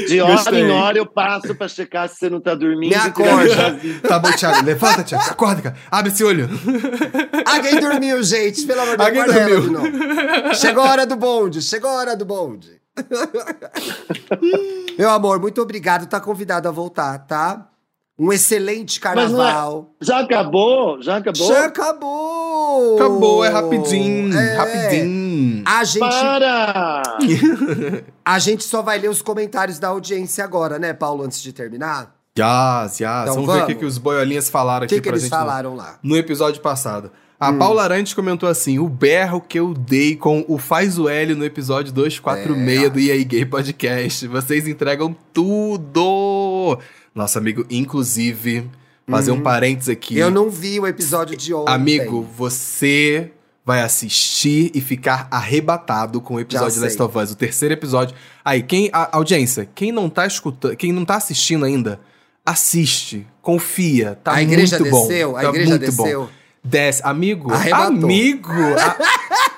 Speaker 3: de hora
Speaker 1: Gostei.
Speaker 3: em hora eu passo pra checar se você não tá dormindo.
Speaker 2: Me
Speaker 3: e
Speaker 2: acorda.
Speaker 1: Tá bom, Thiago. Levanta, Thiago. Acorda, cara. Abre esse olho.
Speaker 2: Alguém dormiu, gente. Pelo amor de Deus,
Speaker 1: Alguém dormiu.
Speaker 2: de novo. Chegou a hora do bonde. Chegou a hora do bonde. Meu amor, muito obrigado. Tá convidado a voltar, tá? Um excelente
Speaker 3: é-
Speaker 2: carnaval.
Speaker 3: Já acabou? Já acabou?
Speaker 2: Já acabou!
Speaker 1: Acabou, é rapidinho.
Speaker 2: É.
Speaker 1: Rapidinho.
Speaker 2: A gente,
Speaker 3: Para! <laughs>
Speaker 2: a gente só vai ler os comentários da audiência agora, né, Paulo, antes de terminar?
Speaker 1: Yas, yas.
Speaker 2: Então
Speaker 1: vamos, ver o que,
Speaker 2: vamos.
Speaker 1: que os boiolinhas falaram
Speaker 2: O
Speaker 1: aqui
Speaker 2: que, que
Speaker 1: pra
Speaker 2: eles
Speaker 1: gente.
Speaker 2: falaram lá?
Speaker 1: No episódio passado. A
Speaker 2: Hum.
Speaker 1: Paula Arantes comentou assim: o berro que eu dei com o Faz o L no episódio 246
Speaker 2: É.
Speaker 1: do EA Gay Podcast. Vocês entregam tudo! Nosso amigo, inclusive, fazer um parênteses aqui.
Speaker 2: Eu não vi o episódio de ontem.
Speaker 1: Amigo, você vai assistir e ficar arrebatado com o episódio de. Last of Us, o terceiro episódio. Aí, quem, a, audiência, quem não tá escutando, quem não tá assistindo ainda, assiste, confia, tá
Speaker 2: a igreja
Speaker 1: muito bom.
Speaker 2: desceu? A
Speaker 1: tá
Speaker 2: igreja
Speaker 1: muito
Speaker 2: desceu?
Speaker 1: bom. Desce, amigo,
Speaker 2: Arrebatou.
Speaker 1: amigo, a- <laughs>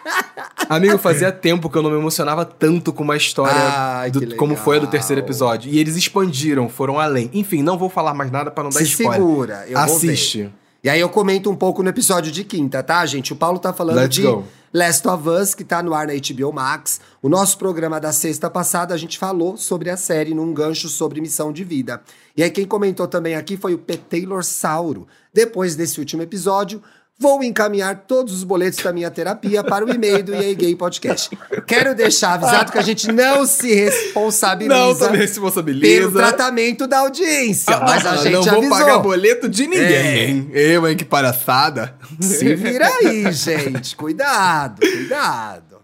Speaker 1: amigo, fazia tempo que eu não me emocionava tanto com uma história do- como foi a do terceiro episódio. E eles expandiram, foram além. Enfim, não vou falar mais nada pra não dar
Speaker 2: Se
Speaker 1: spoiler.
Speaker 2: segura, eu.
Speaker 1: Assiste.
Speaker 2: E aí eu comento um pouco no episódio de quinta, tá, gente? O Paulo tá falando
Speaker 1: Let's
Speaker 2: de
Speaker 1: go.
Speaker 2: Last of Us, que tá no ar na HBO Max. O nosso programa da sexta passada, a gente falou sobre a série num gancho sobre missão de vida. E aí quem comentou também aqui foi o P. Taylor Sauro. Depois desse último episódio, vou encaminhar todos os boletos da minha terapia para o e-mail do EA Gay Podcast. Quero deixar avisado que a gente não se responsabiliza
Speaker 1: Não, tô me
Speaker 2: pelo
Speaker 1: responsabiliza.
Speaker 2: tratamento da audiência, mas a
Speaker 1: Ah,
Speaker 2: gente
Speaker 1: não vou
Speaker 2: avisou.
Speaker 1: pagar boleto de ninguém,
Speaker 2: É.
Speaker 1: Eu, hein? Que palhaçada.
Speaker 2: Se vira aí, gente. Cuidado, cuidado.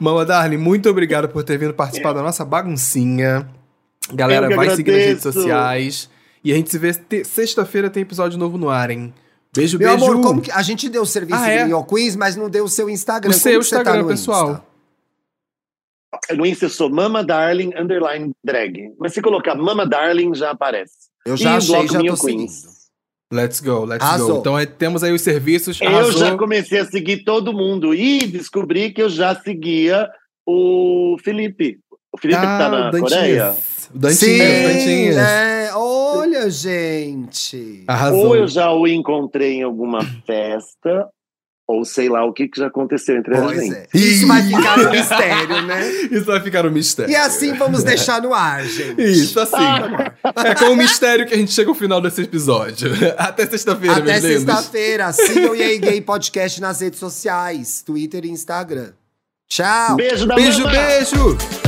Speaker 1: Mama Darling, muito obrigado por ter vindo participar da nossa baguncinha. Galera, vai seguir nas redes
Speaker 3: agradeço.
Speaker 1: sociais. E a gente se vê sexta-feira tem episódio novo no ar, hein? Beijo,
Speaker 2: Meu
Speaker 1: beijo.
Speaker 2: amor, como que a gente deu o serviço
Speaker 1: Ah, é?
Speaker 2: do mas não deu o seu Instagram.
Speaker 1: O
Speaker 2: Como
Speaker 1: seu
Speaker 2: que você tá
Speaker 1: Instagram,
Speaker 2: no
Speaker 1: pessoal.
Speaker 2: Insta?
Speaker 3: No Insta eu sou Mama Darling underline drag. Mas se colocar Mama Darling já aparece.
Speaker 2: Eu
Speaker 3: E
Speaker 2: já
Speaker 3: o
Speaker 2: achei, já
Speaker 3: Minho
Speaker 2: tô
Speaker 3: Queens.
Speaker 2: seguindo.
Speaker 1: Let's go, let's
Speaker 2: Arrasou.
Speaker 1: go. Então é, temos aí os serviços.
Speaker 3: Eu
Speaker 1: arrasou.
Speaker 3: já comecei a seguir todo mundo e descobri que eu já seguia o Felipe. O Felipe que tá na
Speaker 1: Ah, Dantinhas. Dantinhas,
Speaker 2: Sim,
Speaker 1: Dantinhas.
Speaker 2: é, olha, gente.
Speaker 1: Arrasou.
Speaker 3: Ou eu já o encontrei em alguma festa, ou sei lá o que, que já aconteceu entre a
Speaker 2: Pois
Speaker 3: gente.
Speaker 2: é. Isso vai ficar no mistério, né? <laughs>
Speaker 1: Isso vai ficar um mistério.
Speaker 2: E assim vamos deixar no ar, gente.
Speaker 1: Isso, assim. É com o mistério que a gente chega ao final desse episódio. <laughs> Até sexta-feira,
Speaker 2: Até sexta-feira. Sigam o EA Gay Podcast nas redes sociais, Twitter e Instagram. Tchau.
Speaker 3: Beijo da
Speaker 1: Beijo,
Speaker 3: Mama!
Speaker 1: beijo!